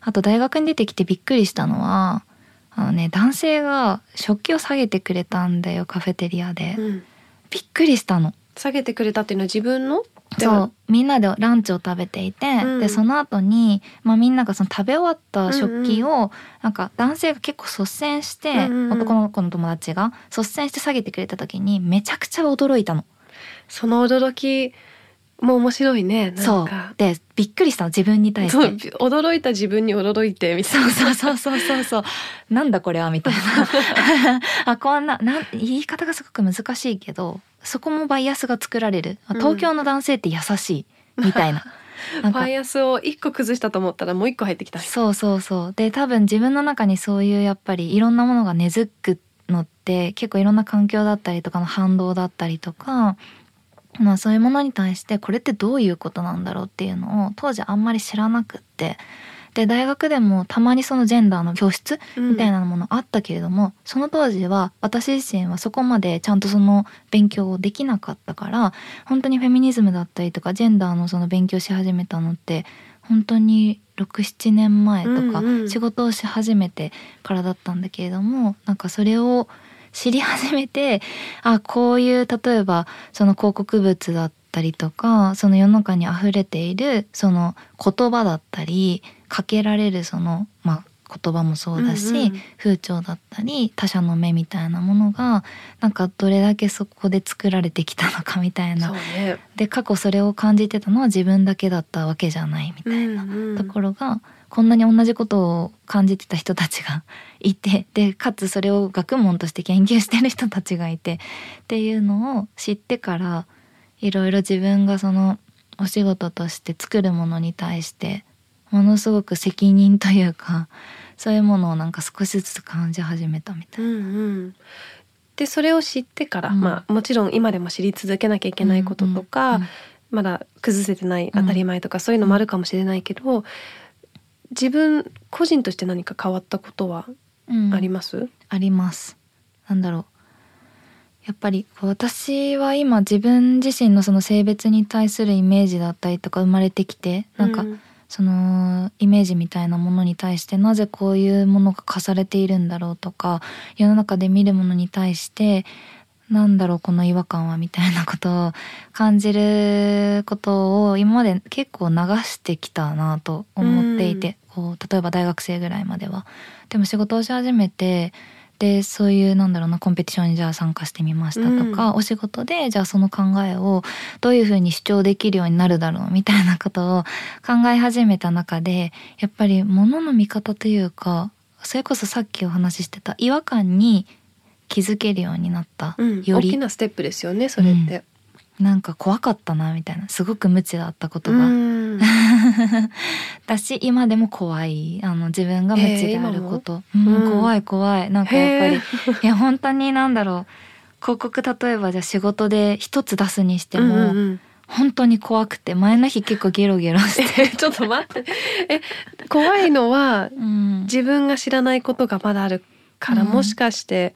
あと大学に出てきてびっくりしたのはあのね男性が食器を下げてくれたんだよカフェテリアで、うん、びっくりしたの。下げてくれたっていうのは自分の？そう。みんなでランチを食べていて、うん。でその後にまあみんながその食べ終わった食器を、なんか男性が結構率先して、うんうん。男の子の友達が率先して下げてくれた時にめちゃくちゃ驚いたの。その驚きも面白いねなそうでびっくりしたの自分に対して。驚いた自分に驚いてみたいな。そうそうそうそうそう。なんだこれはみたいな。*laughs* あこんななん言い方がすごく難しいけどそこもバイアスが作られる。あ東京の男性って優しいみたいな。*laughs* バイアスを一個崩したと思ったらもう一個入ってきた。そうそうそう。で多分自分の中にそういうやっぱりいろんなものが根付くのって結構いろんな環境だったりとかの反動だったりとか、まあ、そういうものに対してこれってどういうことなんだろうっていうのを当時あんまり知らなくって。で大学でもたまにそのジェンダーの教室みたいなものあったけれども、その当時は私自身はそこまでちゃんとその勉強をできなかったから本当にフェミニズムだったりとかジェンダーのその勉強し始めたのって本当に67年前とかうんうん。仕事をし始めてからだったんだけれどもなんかそれを知り始めてあこういう例えばその広告物だったりとかその世の中に溢れているその言葉だったりかけられるそのまあ言葉もそうだし、うんうん。風潮だったり他者の目みたいなものがなんかどれだけそこで作られてきたのかみたいな。ね。で過去それを感じてたのは自分だけだったわけじゃないみたいなうんうん。とこんなに同じことを感じてた人たちが *laughs* いてでかつそれを学問として研究してる人たちがいてっていうのを知ってからいろいろ自分がそのお仕事として作るものに対してものすごく責任というかそういうものをなんか少しずつ感じ始めたみたいな。うんうん。でそれを知ってから、うん。まあもちろん今でも知り続けなきゃいけないこととか、うんうんまだ崩せてない当たり前とか、そういうのもあるかもしれないけど自分個人として何か変わったことはうんあります、あります。なんだろう。やっぱり私は今自分自身のその性別に対するイメージだったりとか生まれてきてなんかうそのイメージみたいなものに対してなぜこういうものが課されているんだろうとか世の中で見るものに対してなんだろうこの違和感はみたいなことを感じることを今まで結構流してきたなと思っていて、こう例えば大学生ぐらいまでは。でも仕事をし始めてでそういうなんだろうなコンペティションにじゃあ参加してみましたとか、うんお仕事でじゃあその考えをどういうふうに主張できるようになるだろうみたいなことを考え始めた中でやっぱり物の見方というかそれこそさっきお話ししてた違和感に気づけるようになった、うん、より。大きなステップですよねそれって。なんか怖かったなみたいな。すごく無知だったことうが、ん。*laughs* だし今でも怖い。あの自分が無知であること、うんうん。怖い怖い。なんかやっぱりへいや本当になんだろう。広告例えばじゃあ仕事で一つ出すにしても、うんうんうん。本当に怖くて前の日結構ゲロゲロして、えちょっと待って。え怖いのはうん、自分が知らないことがまだあるから、うん。もしかして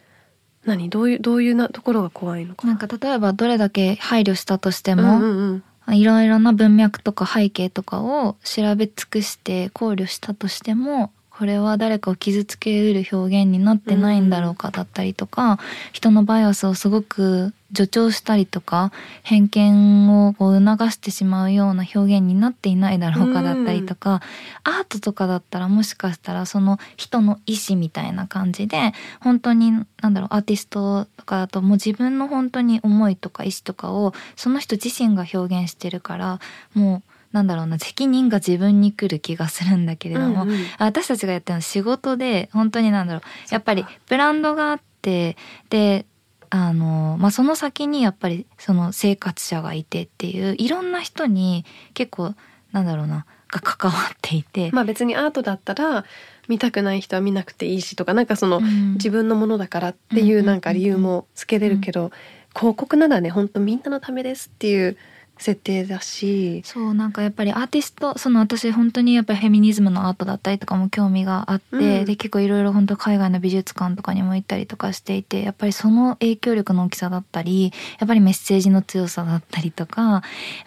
何？どういうどういうなところが怖いのか。なんか例えばどれだけ配慮したとしてうんも、うんうん。いろいろな文脈とか背景とかを調べ尽くして考慮したとしてもこれは誰かを傷つけうる表現になってないんだろうかだったりとか、人のバイアスをすごく助長したりとか偏見をこう促してしまうような表現になっていないだろうかだったりとか、アートとかだったらもしかしたらその人の意思みたいな感じで本当になんだろうアーティストとかだともう自分の本当に思いとか意思とかをその人自身が表現してるからもうなんだろうな責任が自分に来る気がするんだけれども、うんうん。私たちがやってるのは仕事で本当になんだろうやっぱりブランドがあってであの、まあ、その先にやっぱりその生活者がいてっていういろんな人に結構なんだろうなが関わっていて、まあ別にアートだったら見たくない人は見なくていいしとかなんかその、うん。自分のものだからっていうなんか理由もつけれるけど、広告ならね本当みんなのためですっていう設定だし、そうなんかやっぱりアーティストその私本当にやっぱりフェミニズムのアートだったりとかも興味があって、うん。で結構いろいろ本当海外の美術館とかにも行ったりとかしていてやっぱりその影響力の大きさだったりやっぱりメッセージの強さだったりとかやっ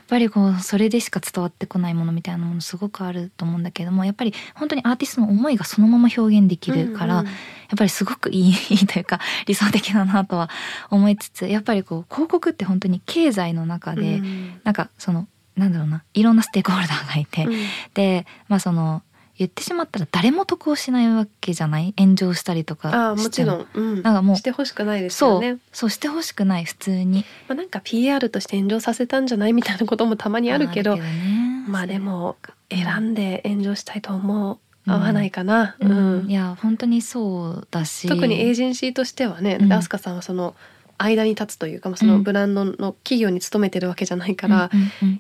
ぱりこうそれでしか伝わってこないものみたいなものすごくあると思うんだけどもやっぱり本当にアーティストの思いがそのまま表現できるから、うんうん。やっぱりすごくいいいいというか理想的だなとは思いつつやっぱりこう広告って本当に経済の中で、うんなんかそのなんだろうないろんなステークホルダーがいて、うん。でまあその言ってしまったら誰も得をしないわけじゃない？炎上したりとかああも。ちろん、うん、なんかもうしてほしくないですよね。そう。してほしくない普通に。まあ、なんか PR として炎上させたんじゃないみたいなこともたまにあるけどね。まあでもうん選んで炎上したいと思合わないかな、ううん。ん、いや本当にそうだし。特にエージェンシーとしてはね、うん。アスカさんはその間に立つというか、まあ、そのブランドの企業に勤めてるわけじゃないから、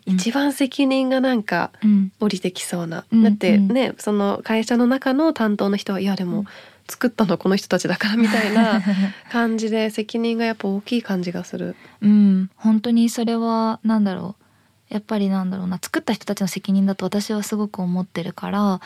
一番責任がなんかうん降りてきそうな、うん。だってねその会社の中の担当の人はいやでもうん。作ったのはこの人たちだからみたいな *laughs* 感じで責任がやっぱ大きい感じがする。うん。本当にそれはなんだろう。やっぱりなんだろうな。作った人たちの責任だと私はすごく思ってるから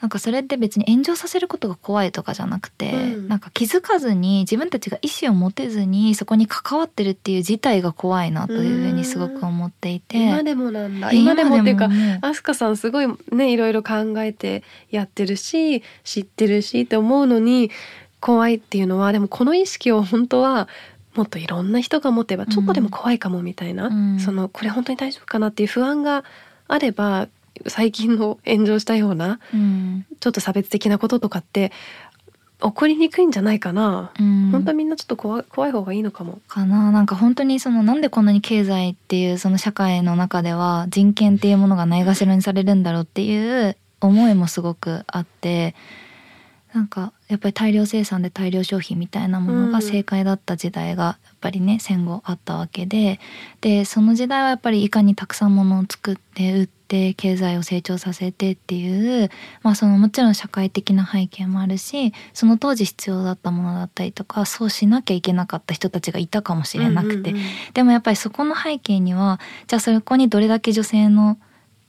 なんかそれって別に炎上させることが怖いとかじゃなくて、うん。なんか気づかずに自分たちが意思を持てずにそこに関わってるっていう事態が怖いなというふうにすごく思っていて。今でもなんだ。今でもっていうか今でももアスカさんすごいねいろいろ考えてやってるし知ってるしって思うのに怖いっていうのはでもこの意識を本当はもっといろんな人が持てばちょっとでも怖いかもみたいな、うん。そのこれ本当に大丈夫かなっていう不安があれば最近の炎上したようなうん。ちょっと差別的なこととかって起こりにくいんじゃないかな、うん。本当はみんなちょっと怖い怖い方がいいのかも。かな。なんか本当にそのなんでこんなに経済っていうその社会の中では人権っていうものがないがしろにされるんだろうっていう思いもすごくあってなんかやっぱり大量生産で大量消費みたいなものが正解だった時代がやっぱりね戦後あったわけででその時代はやっぱりいかにたくさんものを作って売って経済を成長させてっていうまあそのもちろん社会的な背景もあるしその当時必要だったものだったりとかそうしなきゃいけなかった人たちがいたかもしれなくて、でもやっぱりそこの背景にはじゃあそこにどれだけ女性の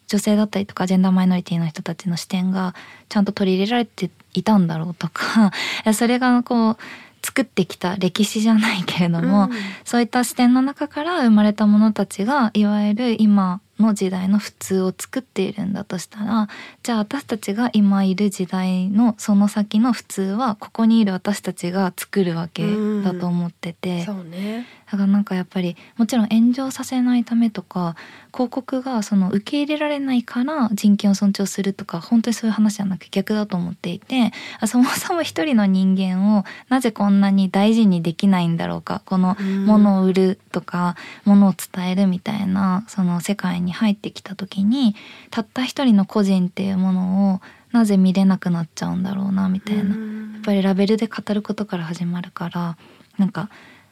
女性だったりとかジェンダーマイノリティの人たちの視点がちゃんと取り入れられていたんだろうとか *laughs* それがこう作ってきた歴史じゃないけれども、うんそういった視点の中から生まれた者たちがいわゆる今の時代の普通を作っているんだとしたらじゃあ私たちが今いる時代のその先の普通はここにいる私たちが作るわけだと思ってて。そうねだからなんかやっぱりもちろん炎上させないためとか広告がその受け入れられないから人権を尊重するとか本当にそういう話じゃなく逆だと思っていてあそもそも一人の人間をなぜこんなに大事にできないんだろうかこのうんものを売るとかものを伝えるみたいなその世界に入ってきた時にたった一人の個人っていうものをなぜ見れなくなっちゃうんだろうなみたいな。うんやっぱりラベルで語ることから始まるからなんか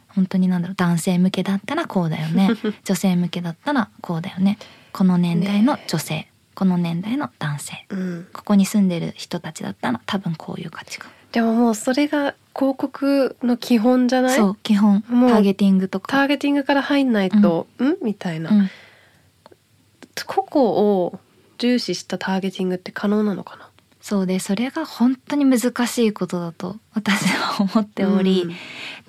本当になんだろう男性向けだったらこうだよね。*laughs* 女性向けだったらこうだよね。この年代の女性、この年代の男性。うん。ここに住んでる人たちだったら多分こういう価値観、でももうそれが広告の基本じゃない？そう基本。ターゲティングとタかーゲティングから入んないと、ん。みたいな、うん、個々を重視したターゲティングって可能なのかな？そうでそれが本当に難しいことだと私は思っており、うん。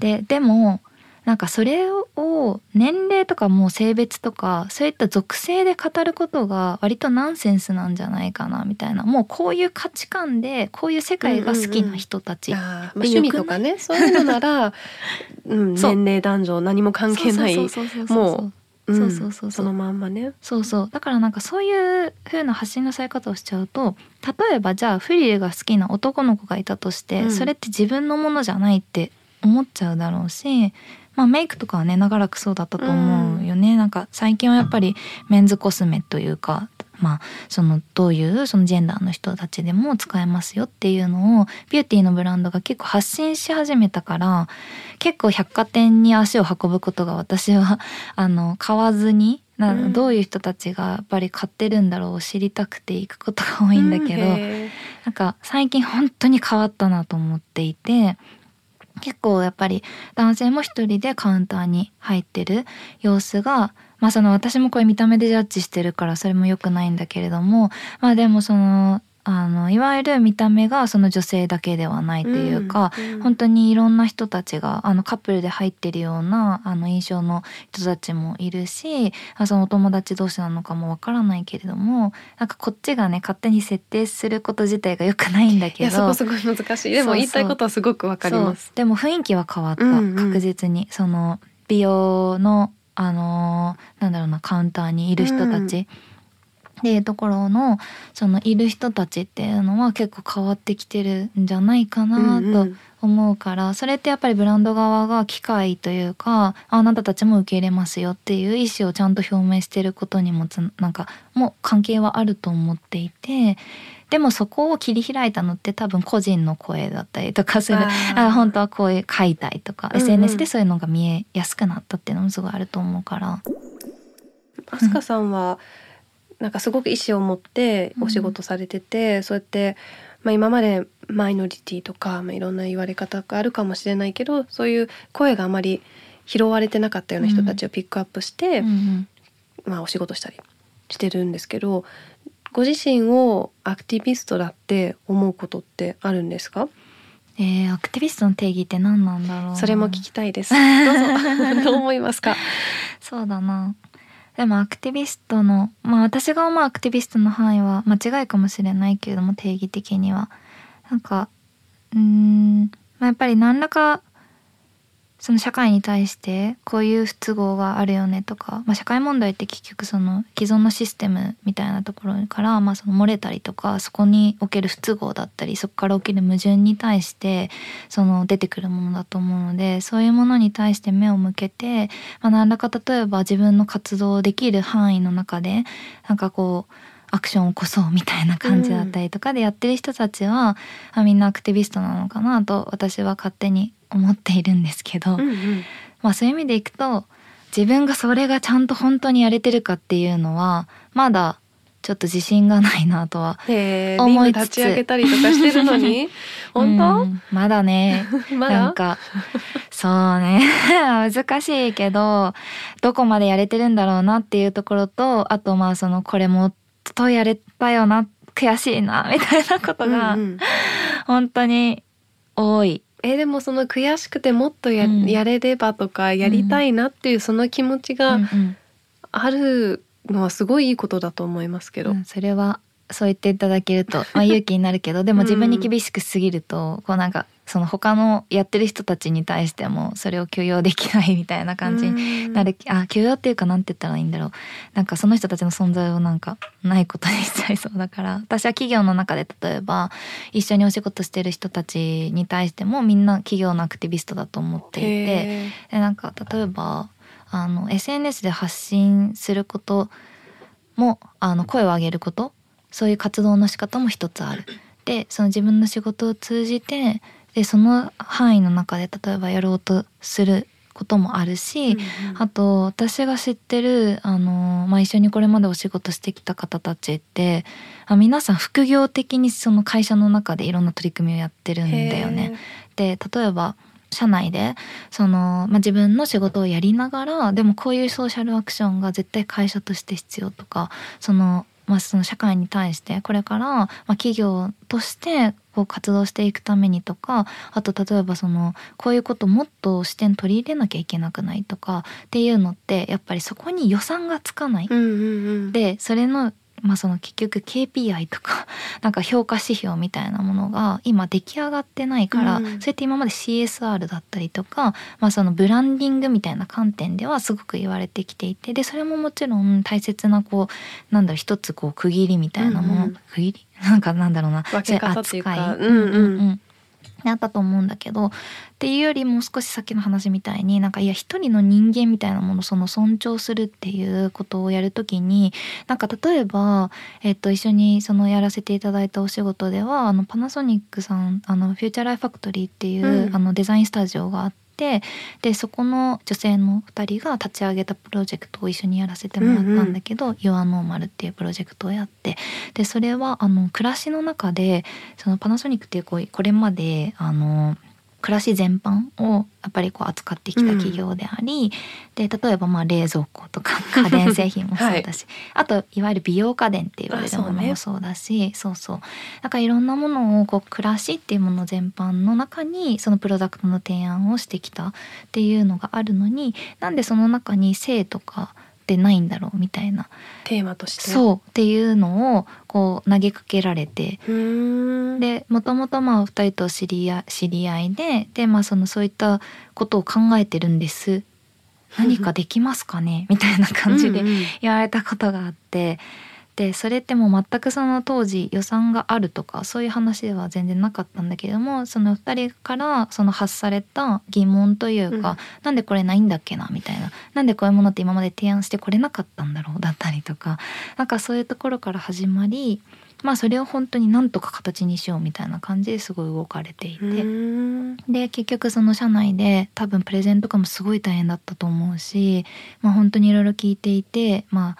ででもなんかそれを年齢とかもう性別とかそういった属性で語ることが割とナンセンスなんじゃないかなみたいな。もうこういう価値観でこういう世界が好きな人たち、あーまあ趣味とかねそういうのなら、*laughs* うん、年齢男女何も関係ないそうそうそうそうもう、そうそうそうそう。そのまんまね。そうそう。だからなんかそういう風な発信のされ方をしちゃうと例えばじゃあフリルが好きな男の子がいたとして、うん。それって自分のものじゃないって思っちゃうだろうし、まあ、メイクとかはね長らくそうだったと思うよね、なんか最近はやっぱりメンズコスメというかまあそのどういうそのジェンダーの人たちでも使えますよっていうのをビューティーのブランドが結構発信し始めたから結構百貨店に足を運ぶことが私は *laughs* あの買わずになうん。どういう人たちがやっぱり買ってるんだろうを知りたくて行くことが多いんだけど、うんへなんか最近本当に変わったなと思っていて結構やっぱり男性も一人でカウンターに入ってる様子がまあその私もこれ見た目でジャッジしてるからそれも良くないんだけれどもまあでもそのあのいわゆる見た目がその女性だけではないというか、うんうん。本当にいろんな人たちがあのカップルで入ってるようなあの印象の人たちもいるしあそのお友達同士なのかもわからないけれどもなんかこっちがね勝手に設定すること自体が良くないんだいけどやそこすごい難しい。でも言いたいことはすごくわかります。でも雰囲気は変わった、うんうん。確実に。その美容のあのーなんだろうなカウンターにいる人たち、っていうところのそのいる人たちっていうのは結構変わってきてるんじゃないかなと思うから、それってやっぱりブランド側が機会というかあなたたちも受け入れますよっていう意思をちゃんと表明してることにもつなんかもう関係はあると思っていて。でもそこを切り開いたのって多分個人の声だったりとかするあ本当はこういう書いたいとか、うんうん SNS でそういうのが見えやすくなったっていうのもすごいあると思うから。アスカさんはなんかすごく意思を持ってお仕事されてて、そうやって、まあ、今までマイノリティとか、まあ、いろんな言われ方があるかもしれないけどそういう声があまり拾われてなかったような人たちをピックアップして、うんまあ、お仕事したりしてるんですけどご自身をアクティビストだって思うことってあるんですか？えーアクティビストの定義って何なんだろう。なそれも聞きたいです。*laughs* どうぞ。*laughs* どう思いますか？そうだなでもアクティビストのまあ私が思うアクティビストの範囲は間違いかもしれないけれども定義的には。なんかうーん、まあ、やっぱり何らかその社会に対してこういう不都合があるよねとか、まあ、社会問題って結局その既存のシステムみたいなところから、まあ、その漏れたりとかそこにおける不都合だったりそこから起きる矛盾に対してその出てくるものだと思うのでそういうものに対して目を向けて、まあ、何らか例えば自分の活動できる範囲の中でなんかこうアクションを起こそうみたいな感じだったりとかでやってる人たちは、あみんなアクティビストなのかなと私は勝手に思っているんですけど、うんうん。まあそういう意味でいくと自分がそれがちゃんと本当にやれてるかっていうのはまだちょっと自信がないなとは思いつつ立ち上げたりとかしてるのに？*laughs* 本うんまだね。当 *laughs* まだ？なんかそうね。*laughs* 難しいけどどこまでやれてるんだろうなっていうところとあとまあそのこれもっとやれたよな悔しいなみたいなことがうんうん。本当に多い。えでもその悔しくてもっとや,、うん。やれればとかやりたいなっていうその気持ちうんがうん。あるのはすごいいいことだと思いますけど、うんそれはそう言っていただけると、まあ、勇気になるけどでも自分に厳しくすぎると、こうなんかその他のやってる人たちに対してもそれを許容できないみたいな感じになる、あ許容っていうかなんて言ったらいいんだろう。なんかその人たちの存在をなんかないことにしちゃいそうだから。*laughs* 私は企業の中で例えば一緒にお仕事してる人たちに対してもみんな企業のアクティビストだと思っていて。へでなんか例えばあの SNS で発信することもあの声を上げること。そういう活動の仕方も一つある。でその自分の仕事を通じてでその範囲の中で例えばやろうとすることもあるし、うんうんあと私が知ってるあの、まあ、一緒にこれまでお仕事してきた方たちってあ皆さん副業的にその会社の中でいろんな取り組みをやってるんだよね。で例えば社内でその、まあ、自分の仕事をやりながらでもこういうソーシャルアクションが絶対会社として必要とかその,、まあ、その社会に対してこれから、まあ、企業としてこう活動していくためにとかあと例えばそのこういうこともっと視点取り入れなきゃいけなくないとかっていうのってやっぱりそこに予算がつかない。でそれのまあその結局 KPI とか *laughs* なんか評価指標みたいなものが今出来上がってないから、うん。それって今まで CSR だったりとか、まあ、そのブランディングみたいな観点ではすごく言われてきていてでそれももちろん大切なこうなんだろう一つこう区切りみたいなもの、うんうん。区切り？*laughs* なんかなんだろうな。分け方っていうか。そううんうん。んあったと思うんだけどっていうよりもう少し先の話みたいになんかいや一人の人間みたいなものをその尊重するっていうことをやるときになんか例えば、えっと、一緒にそのやらせていただいたお仕事ではあのパナソニックさんあのフューチャーライフファクトリーっていう、うんあのデザインスタジオがあって。でそこの女性の2人が立ち上げたプロジェクトを一緒にやらせてもらったんだけど「Your Normal」っていうプロジェクトをやってでそれはあの暮らしの中でそのパナソニックっていうこうこれまであの暮らし全般をやっぱりこう扱ってきた企業であり、で例えばまあ冷蔵庫とか *laughs* 家電製品もそうだし、あといわゆる美容家電って言われるものもそうだしそう,、そう。だからいろんなものをこう暮らしっていうもの全般の中にそのプロダクトの提案をしてきたっていうのがあるのになんでその中に性とかってないんだろうみたいな。テーマとして？そうっていうのをこう投げかけられて。でもともとまあ2人と知り合い知り合いでで、まあ、そのそういったことを考えてるんです。っ *laughs* 何かできますかね？みたいな感じで言われたことがあって。でそれってもう全くその当時予算があるとかそういう話では全然なかったんだけどもその2人からその発された疑問というか、うん、なんでこれないんだっけなみたいな。なんでこういうものって今まで提案してこれなかったんだろうだったりとか。なんかそういうところから始まりまあそれを本当になんとか形にしようみたいな感じですごい動かれていて。で結局その社内で多分プレゼンとかもすごい大変だったと思うし、まあ、本当にいろいろ聞いていてまあ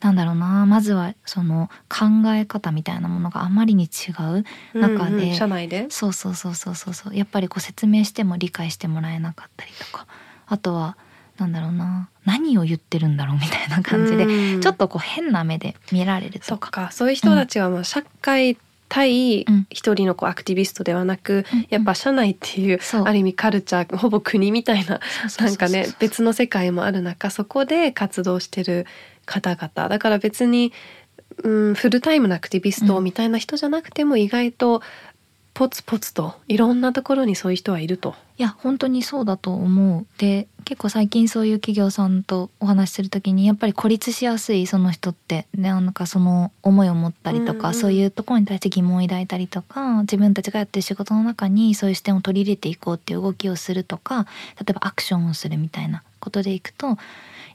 なんだろうなまずはその考え方みたいなものがあまりに違う中で、うんうん、社内で？そうそうそうそうそう。やっぱりこう説明しても理解してもらえなかったりとか。あとはなんだろうな。何を言ってるんだろうみたいな感じで、ちょっとこう変な目で見られるとか。そういう人たちはもう社会対一人のこうアクティビストではなく、うん、やっぱ社内っていうある意味カルチャーほぼ国みたいななんかね別の世界もある中そこで活動してる方々。だから別に、うん、フルタイムのアクティビストみたいな人じゃなくても意外とポツポツといろんなところにそういう人はいると。いや本当にそうだと思う。で結構最近そういう企業さんとお話しする時にやっぱり孤立しやすいその人ってなんかその思いを持ったりとか、うんうん、そういうところに対して疑問を抱いたりとか自分たちがやってる仕事の中にそういう視点を取り入れていこうっていう動きをするとか例えばアクションをするみたいなことでいくとや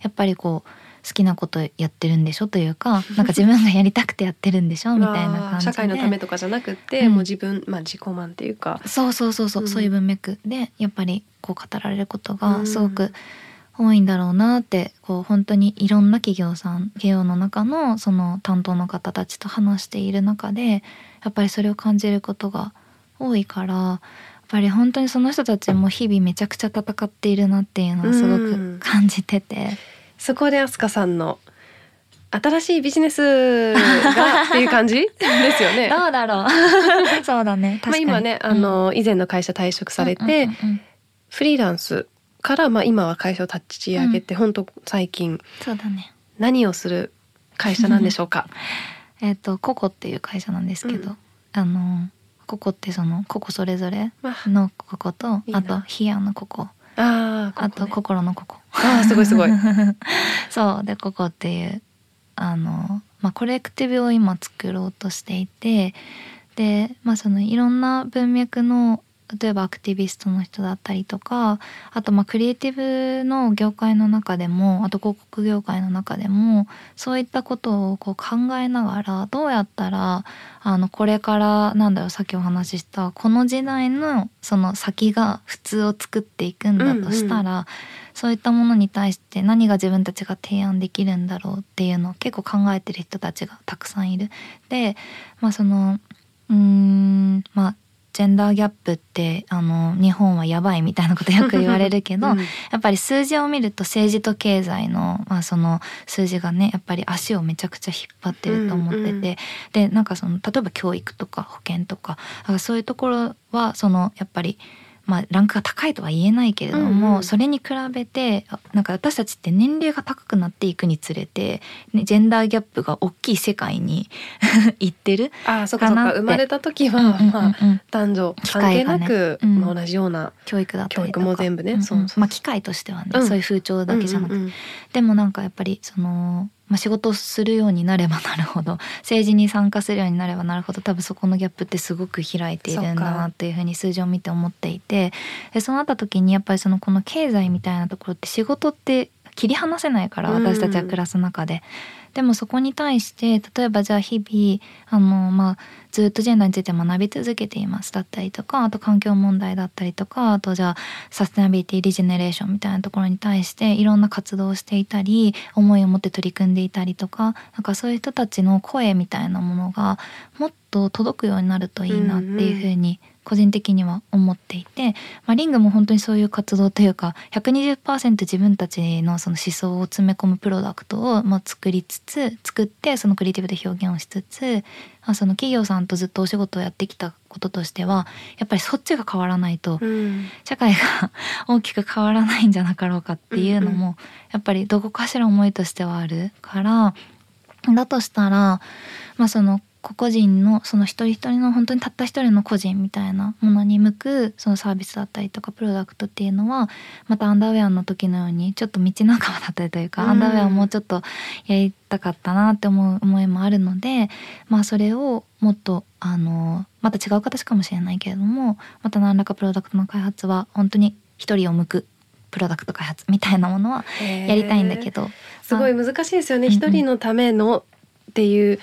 っぱりこう好きなことやってるんでしょというか *laughs* なんか自分がやりたくてやってるんでしょみたいな感じで。社会のためとかじゃなくて、うん、もう自分、まあ、自己満っていうか。そうそうそうそう、うん、そういう文脈でやっぱりこう語られることがすごく多いんだろうなってこう本当にいろんな企業さん企業の中のその担当の方たちと話している中でやっぱりそれを感じることが多いからやっぱり本当にその人たちも日々めちゃくちゃ戦っているなっていうのをすごく感じてて。そこで飛鳥さんの新しいビジネスが *laughs* っていう感じ？ですよね。どうだろう。*laughs* そうだね。まあ今ね、あの、以前の会社退職されて、フリーランスからまあ今は会社を立ち上げて、本当最近そうだね。何をする会社なんでしょうか？*laughs* えっとココっていう会社なんですけど、うん、あのココってそのココそれぞれのココと、あとヒアのココ。ああ、ね、あと心のココ。あすごいすごい。*laughs* そうでここっていうあの、まあ、コレクティブを今作ろうとしていてで、まあ、そのいろんな文脈の例えばアクティビストの人だったりとかあとまあクリエイティブの業界の中でもあと広告業界の中でもそういったことをこう考えながらどうやったらあのこれからなんだろうさっきお話ししたこの時代のその先が普通を作っていくんだとしたら、うんうんそういったものに対して何が自分たちが提案できるんだろうっていうのを結構考えてる人たちがたくさんいる。でまあそのうーんまあジェンダーギャップってあの日本はやばいみたいなことよく言われるけど、うん、やっぱり数字を見ると政治と経済の,、まあその数字がねやっぱり足をめちゃくちゃ引っ張ってると思ってて、うんうん、でなんかその例えば教育とか保険とかそういうところはそのやっぱり。まあ、ランクが高いとは言えないけれども、うんうん、それに比べてなんか私たちって年齢が高くなっていくにつれて、ね、ジェンダーギャップが大きい世界に *laughs* 行ってるああそかそか。生まれた時は、まあ、男女関係なく、ねうん、同じような教育だったり教育も全部ね、そうまあ機会としてはね、うん、そういう風潮だけじゃなくて、でもなんかやっぱりそのまあ、仕事をするようになればなるほど *laughs* 政治に参加するようになればなるほど多分そこのギャップってすごく開いているんだなっていうふうに数字を見て思っていてでそうなった時にやっぱりそのこの経済みたいなところって仕事って切り離せないから私たちは暮らす中で。でもそこに対して例えばじゃあ日々あの、まあ、ずっとジェンダーについて学び続けていますだったりとかあと環境問題だったりとかあとじゃあサステナビリティリジェネレーションみたいなところに対していろんな活動をしていたり思いを持って取り組んでいたりとかなんかそういう人たちの声みたいなものがもっと届くようになるといいなっていうふうに個人的には思っていて、まあ、リングも本当にそういう活動というか120%自分たちのその思想を詰め込むプロダクトをまあ作りつつ作ってそのクリエイティブで表現をしつつ、まあ、その企業さんとずっとお仕事をやってきたこととしてはやっぱりそっちが変わらないと社会が大きく変わらないんじゃなかろうかっていうのもやっぱりどこかしら思いとしてはあるからだとしたら、まあ、その個々人のその一人一人の本当にたった一人の個人みたいなものに向くそのサービスだったりとかプロダクトっていうのはまたアンダーウェアの時のようにちょっと道半ばだったりというか、うん、アンダーウェアをもうちょっとやりたかったなって思う思いもあるのでまあそれをもっとあのまた違う形かもしれないけれどもまた何らかプロダクトの開発は本当に一人を向くプロダクト開発みたいなものはやりたいんだけど、すごい難しいですよね。一、人のためのっていう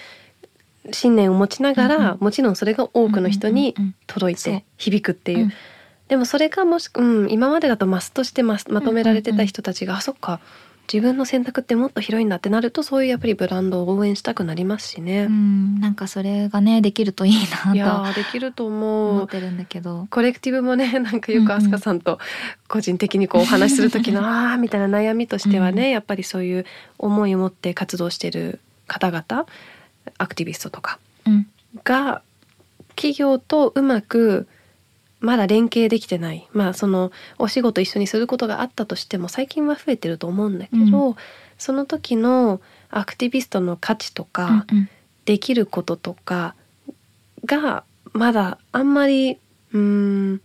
信念を持ちながら、うんうん、もちろんそれが多くの人に届いて響くっていう。うん。うん、でもそれがもし、うん、今までだとマスとしてままとめられてた人たちが、うんうんうん、あそっか。自分の選択ってもっと広いんだってなるとそういうやっぱりブランドを応援したくなりますしね。うん、なんかそれがねできるといいなといやできると思う。思ってるんだけど。コレクティブもね *laughs* なんかよく飛鳥さんと個人的にこうお話しする時の、うんうん、ああみたいな悩みとしてはね、うん、やっぱりそういう思いを持って活動してる方々アクティビストとか。が企業とうまくまだ連携できてない。まあそのお仕事一緒にすることがあったとしても最近は増えてると思うんだけど、うん、その時のアクティビストの価値とか、うんうん、できることとかがまだあんまりうん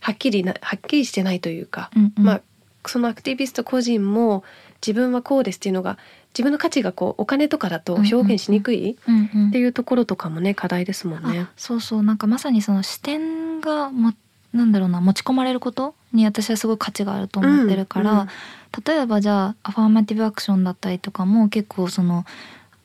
はっきりなはっきりしてないというか、うんうん、まあそのアクティビスト個人も自分はこうですっていうのが自分の価値がこうお金とかだと表現しにくいっていうところとかもね課題ですもんね。そうそう。なんかまさにその視点がもなんだろうな持ち込まれることに私はすごい価値があると思ってるから、うんうん、例えばじゃあアファーマティブアクションだったりとかも結構その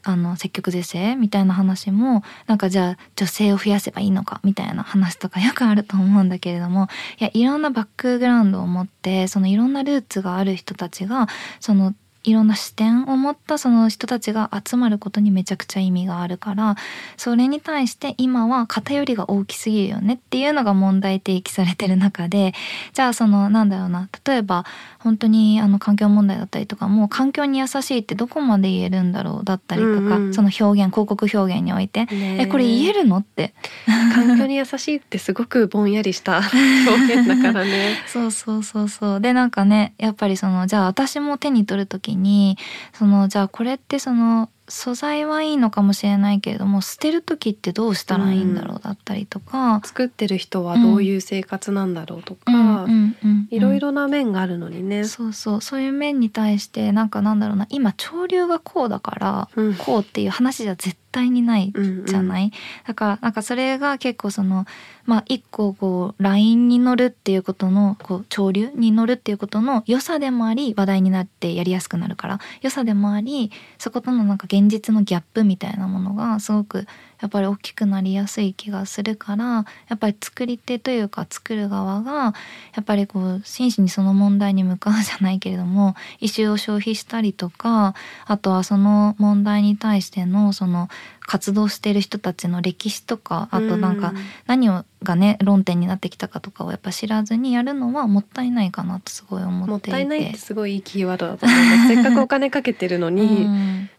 あの積極是正みたいな話もなんかじゃあ女性を増やせばいいのかみたいな話とかよくあると思うんだけれどもいやいろんなバックグラウンドを持ってそのいろんなルーツがある人たちがそのいろんな視点を持ったその人たちが集まることにめちゃくちゃ意味があるからそれに対して今は偏りが大きすぎるよねっていうのが問題提起されてる中でじゃあそのなんだろうな例えば本当にあの環境問題だったりとかも環境に優しいってどこまで言えるんだろうだったりとか、うんうん、その表現広告表現においてえこれ言えるの？って。環境に優しいってすごくぼんやりした *laughs* 表現だからね。*laughs* そうそうそうそう。でなんかねやっぱりそのじゃあ私も手に取る時にそのじゃあこれってその素材はいいのかもしれないけれども捨てる時ってどうしたらいいんだろうだったりとか、うん、作ってる人はどういう生活なんだろうとかいろいろな面があるのにね。そうそう。そういう面に対してなんかなんだろうな。今潮流がこうだから、うん、こうっていう話じゃ絶対にないじゃない、うんうん、だからなんかそれが結構そのまあ一個こうラインに乗るっていうことのこう潮流に乗るっていうことの良さでもあり話題になってやりやすくなるから。良さでもありそことのなんか現実のギャップみたいなものがすごくやっぱり大きくなりやすい気がするからやっぱり作り手というか作る側がやっぱりこう真摯にその問題に向かうじゃないけれども異臭を消費したりとかあとはその問題に対してのその活動している人たちの歴史とかあとなんか何をがね論点になってきたかとかをやっぱ知らずにやるのはもったいないかなとすごい思ってもったいないってすごいいいキーワードだと思いますせっかくお金かけてるのに、うん、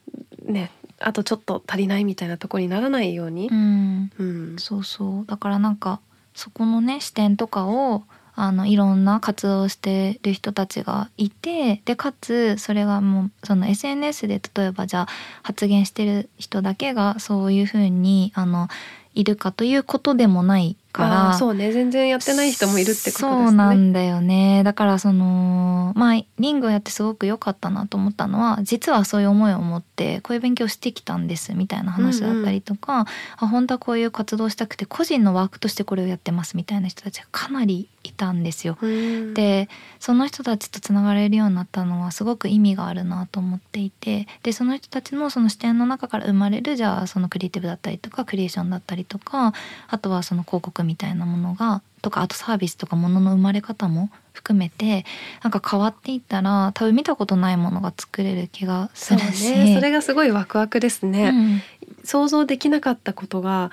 ねあとちょっと足りないみたいなとこにならないように、うん、うん、そうそう。だからなんかそこのね視点とかをあのいろんな活動をしてる人たちがいてでかつそれがもうその SNS で例えばじゃあ発言してる人だけがそういうふうにあのいるかということでもないから。そうね。全然やってない人もいるってことですね。そうなんだよね。だからそのまあリングをやってすごく良かったなと思ったのは実はそういう思いを持ってこういう勉強してきたんですみたいな話だったりとか、うんうん、あ本当はこういう活動したくて個人のワークとしてこれをやってますみたいな人たちがかなりいたんですよ。うん、でその人たちとつながれるようになったのはすごく意味があるなと思っていてでその人たちのその視点の中から生まれるじゃあそのクリエイティブだったりとかクリエーションだったりとかあとはその広告みたいなものがとかあとサービスとかものの生まれ方も含めてなんか変わっていったら多分見たことないものが作れる気がするし。そ,、ね、それがすごいワクワクですね、うん、想像できなかったことが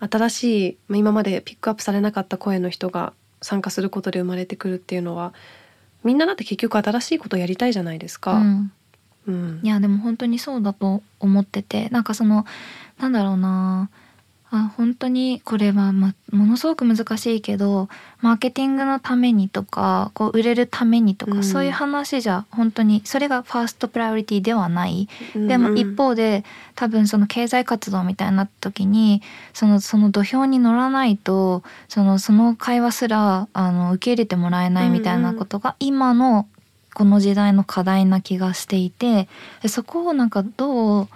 新しい今までピックアップされなかった声の人が参加することで生まれてくるっていうのはみんなだって結局新しいことやりたいじゃないですか。うん。うん、いやでも本当にそうだと思っててなんかそのなんだろうなあ本当にこれは、ま、ものすごく難しいけどマーケティングのためにとかこう売れるためにとか、うん、そういう話じゃ本当にそれがファーストプライオリティではない、うん、でも一方で多分その経済活動みたいになった時にそのその土俵に乗らないとそのその会話すらあの受け入れてもらえないみたいなことが今のこの時代の課題な気がしていてそこをなんかどう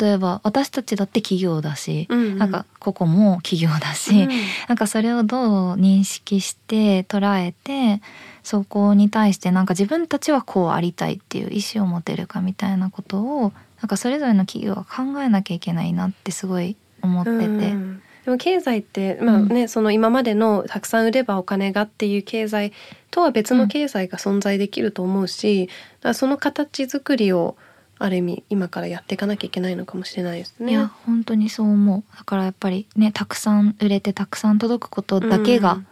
例えば私たちだって企業だし、うんうん、なんかここも企業だし、うん、なんかそれをどう認識して捉えてそこに対してなんか自分たちはこうありたいっていう意思を持てるかみたいなことをなんかそれぞれの企業は考えなきゃいけないなってすごい思ってて。うんでも経済ってまあね、うん、その今までのたくさん売ればお金がっていう経済とは別の経済が存在できると思うし、だその形作りをある意味今からやっていかなきゃいけないのかもしれないですね。いや本当にそう思う。だからやっぱりねたくさん売れてたくさん届くことだけが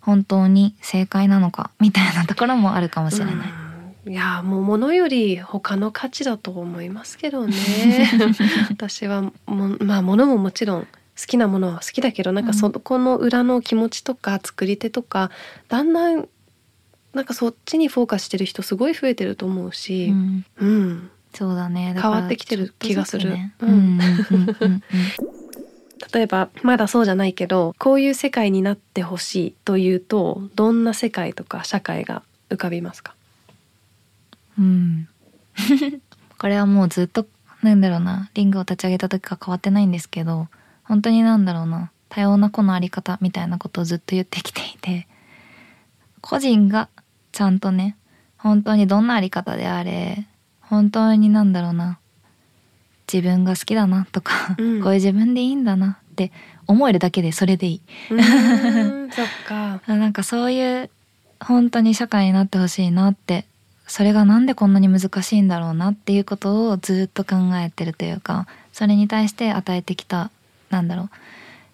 本当に正解なのかみたいなところもあるかもしれない。うん、いやもう物より他の価値だと思いますけどね。*laughs* 私はもまあ物ももちろん好きなものは好きだけどなんかそこの裏の気持ちとか作り手とかだんだんなんかそっちにフォーカスしてる人すごい増えてると思うし、うん、うん、そうだね。変わってきてる気がする。例えばまだそうじゃないけどこういう世界になってほしいというとどんな世界とか社会が浮かびますか？うん。*laughs* これはもうずっとなんだろうなリングを立ち上げた時から変わってないんですけど本当になんだろうな多様な子の在り方みたいなことをずっと言ってきていて個人がちゃんとね本当にどんな在り方であれ本当になんだろうな自分が好きだなとか、うん、こういう自分でいいんだなって思えるだけでそれでいい。そっか。*laughs* なんかそういう本当に社会になってほしいなってそれがなんでこんなに難しいんだろうなっていうことをずっと考えてるというかそれに対して与えてきたなんだろう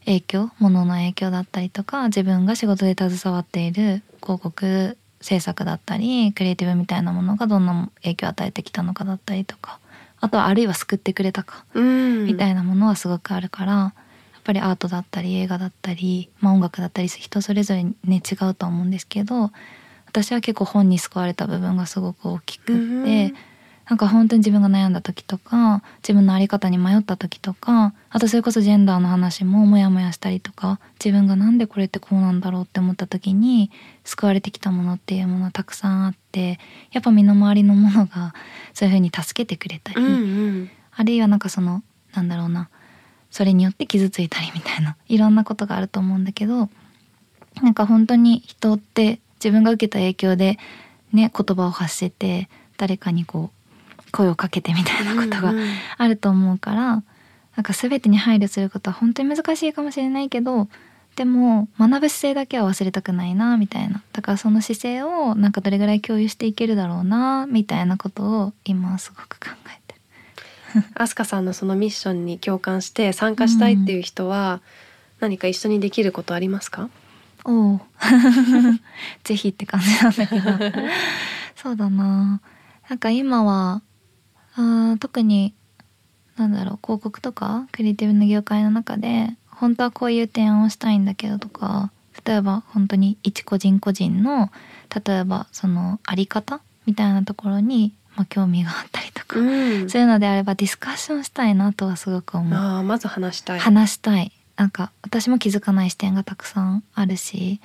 影響ものの影響だったりとか自分が仕事で携わっている広告制作だったりクリエイティブみたいなものがどんな影響を与えてきたのかだったりとかあとはあるいは救ってくれたか、みたいなものはすごくあるからやっぱりアートだったり映画だったり、まあ、音楽だったり人それぞれね違うと思うんですけど私は結構本に救われた部分がすごく大きくって、なんか本当に自分が悩んだ時とか自分の在り方に迷った時とかあとそれこそジェンダーの話もモヤモヤしたりとか自分がなんでこれってこうなんだろうって思った時に救われてきたものっていうものはたくさんあってやっぱ身の回りのものがそういうふうに助けてくれたり、うんうん、あるいはなんかそのなんだろうなそれによって傷ついたりみたいないろんなことがあると思うんだけどなんか本当に人って自分が受けた影響でね言葉を発してて誰かにこう声をかけてみたいなことがあると思うから、うんうん、なんか全てに配慮することは本当に難しいかもしれないけどでも学ぶ姿勢だけは忘れたくないなみたいな。だからその姿勢をなんかどれぐらい共有していけるだろうなみたいなことを今すごく考えてる。*laughs* アスカさんのそのミッションに共感して参加したいっていう人は何か一緒にできることありますか、う。ん、おぜひって感じなんだけど。*laughs* そうだな。なんか今はあ特になんだろう広告とかクリエイティブの業界の中で本当はこういう提案をしたいんだけどとか例えば本当に一個人個人の例えばそのあり方みたいなところに、まあ、興味があったりとか、うん、そういうのであればディスカッションしたいなとはすごく思う。あまず話したい。話したい。なんか私も気づかない視点がたくさんあるし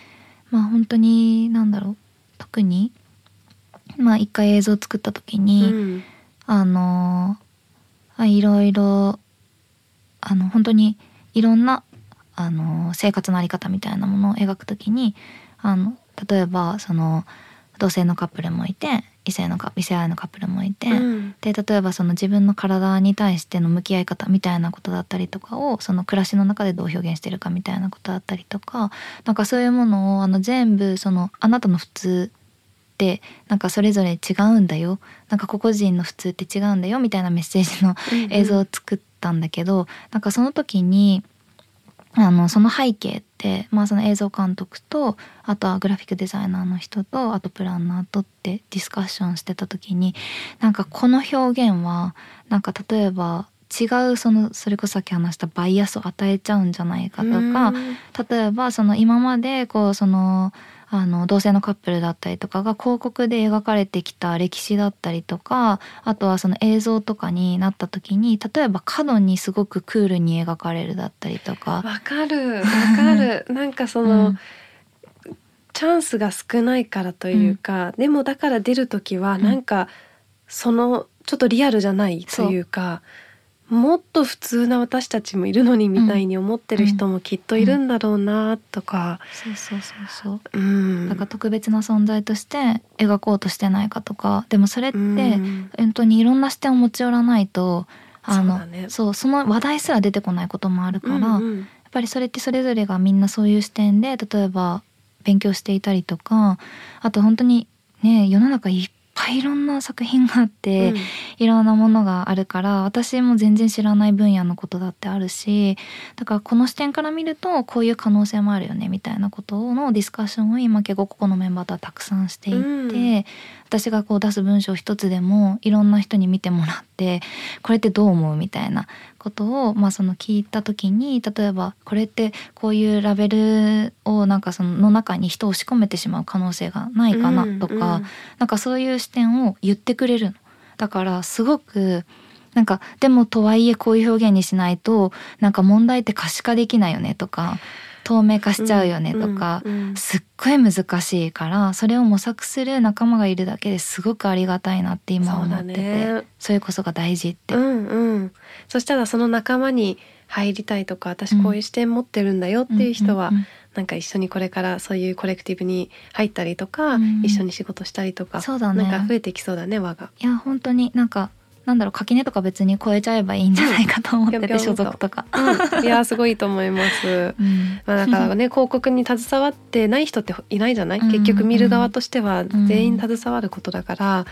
まあ本当になんだろう特にまあ一回映像を作った時に、うんあのいろいろあの本当にいろんなあの生活のあり方みたいなものを描くときにあの例えばその同性のカップルもいて異性の異性愛のカップルもいて、うん、で例えばその自分の体に対しての向き合い方みたいなことだったりとかをその暮らしの中でどう表現してるかみたいなことだったりとかなんかそういうものをあの全部そのあなたの普通ってなんかそれぞれ違うんだよ。なんか個々人の普通って違うんだよみたいなメッセージの映像を作ったんだけど、うんうん、なんかその時にあのその背景って、まあ、その映像監督とあとはグラフィックデザイナーの人とあとプランナーとってディスカッションしてた時になんかこの表現はなんか例えば違うそのそれこそさっき話したバイアスを与えちゃうんじゃないかとか例えばその今までこうそのあの同性のカップルだったりとかが広告で描かれてきた歴史だったりとかあとはその映像とかになった時に例えば角にすごくクールに描かれるだったりとか。わかるわかる。*laughs* なんかその、うん。チャンスが少ないからというか、うん、でもだから出る時はなんかそのちょっとリアルじゃないというか、もっと普通な私たちもいるのにみたいに思ってる人もきっといるんだろうなとか、そうそうそうそう、うん、だから特別な存在として描こうとしてないかとか。でもそれって、うん、本当にいろんな視点を持ち寄らないとあのそう、ね。そう、その話題すら出てこないこともあるから、うんうん、やっぱりそれってそれぞれがみんなそういう視点で例えば勉強していたりとかあと本当にね世の中いっぱいいろんな作品があって、うん、いろんなものがあるから私も全然知らない分野のことだってあるしだからこの視点から見るとこういう可能性もあるよねみたいなことのディスカッションを今結構ここのメンバーとはたくさんしていて、うん、私がこう出す文章一つでもいろんな人に見てもらってこれってどう思うみたいなことを、まあ、その聞いた時に例えばこれってこういうラベルをなんかその中に人を押し込めてしまう可能性がないかなとか、うんうん、なんかそういう視点を言ってくれるの。だからすごくなんかでもとはいえこういう表現にしないとなんか問題って可視化できないよねとか透明化しちゃうよねとか、すっごい難しいからそれを模索する仲間がいるだけですごくありがたいなって今思っててそ,、れこそが大事って。うんうん、そしたらその仲間に入りたいとか私こういう視点持ってるんだよっていう人は、なんか一緒にこれからそういうコレクティブに入ったりとか、うん、一緒に仕事したりとか、そうだね、なんか増えてきそうだね輪が。いや本当になんかなんだろう垣根とか別に超えちゃえばいいんじゃないかと思ってて、*laughs* 所属とか、うん、いやすごいと思います、うん、まあ、だからね広告に携わってない人っていないじゃない、結局見る側としては全員携わることだから、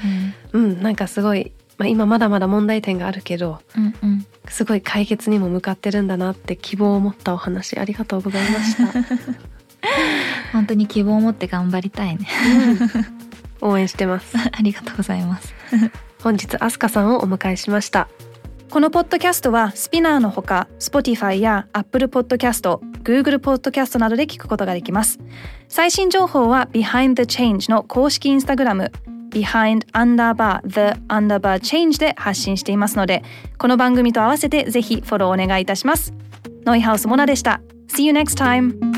うん、うん、なんかすごい、まあ、今まだまだ問題点があるけど、うんうん、すごい解決にも向かってるんだなって希望を持ったお話ありがとうございました。*laughs* 本当に希望を持って頑張りたいね、応援してます。*laughs* ありがとうございます本日アスカさんをお迎えしました。このポッドキャストはスピナーのほか Spotify や Apple Podcast、Google Podcast などで聞くことができます。最新情報は Behind the Change の公式インスタグラム behind underbar the underbar change で発信していますのでこの番組と合わせてぜひフォローお願いいたします。ノイハウスモナでした。See you next time!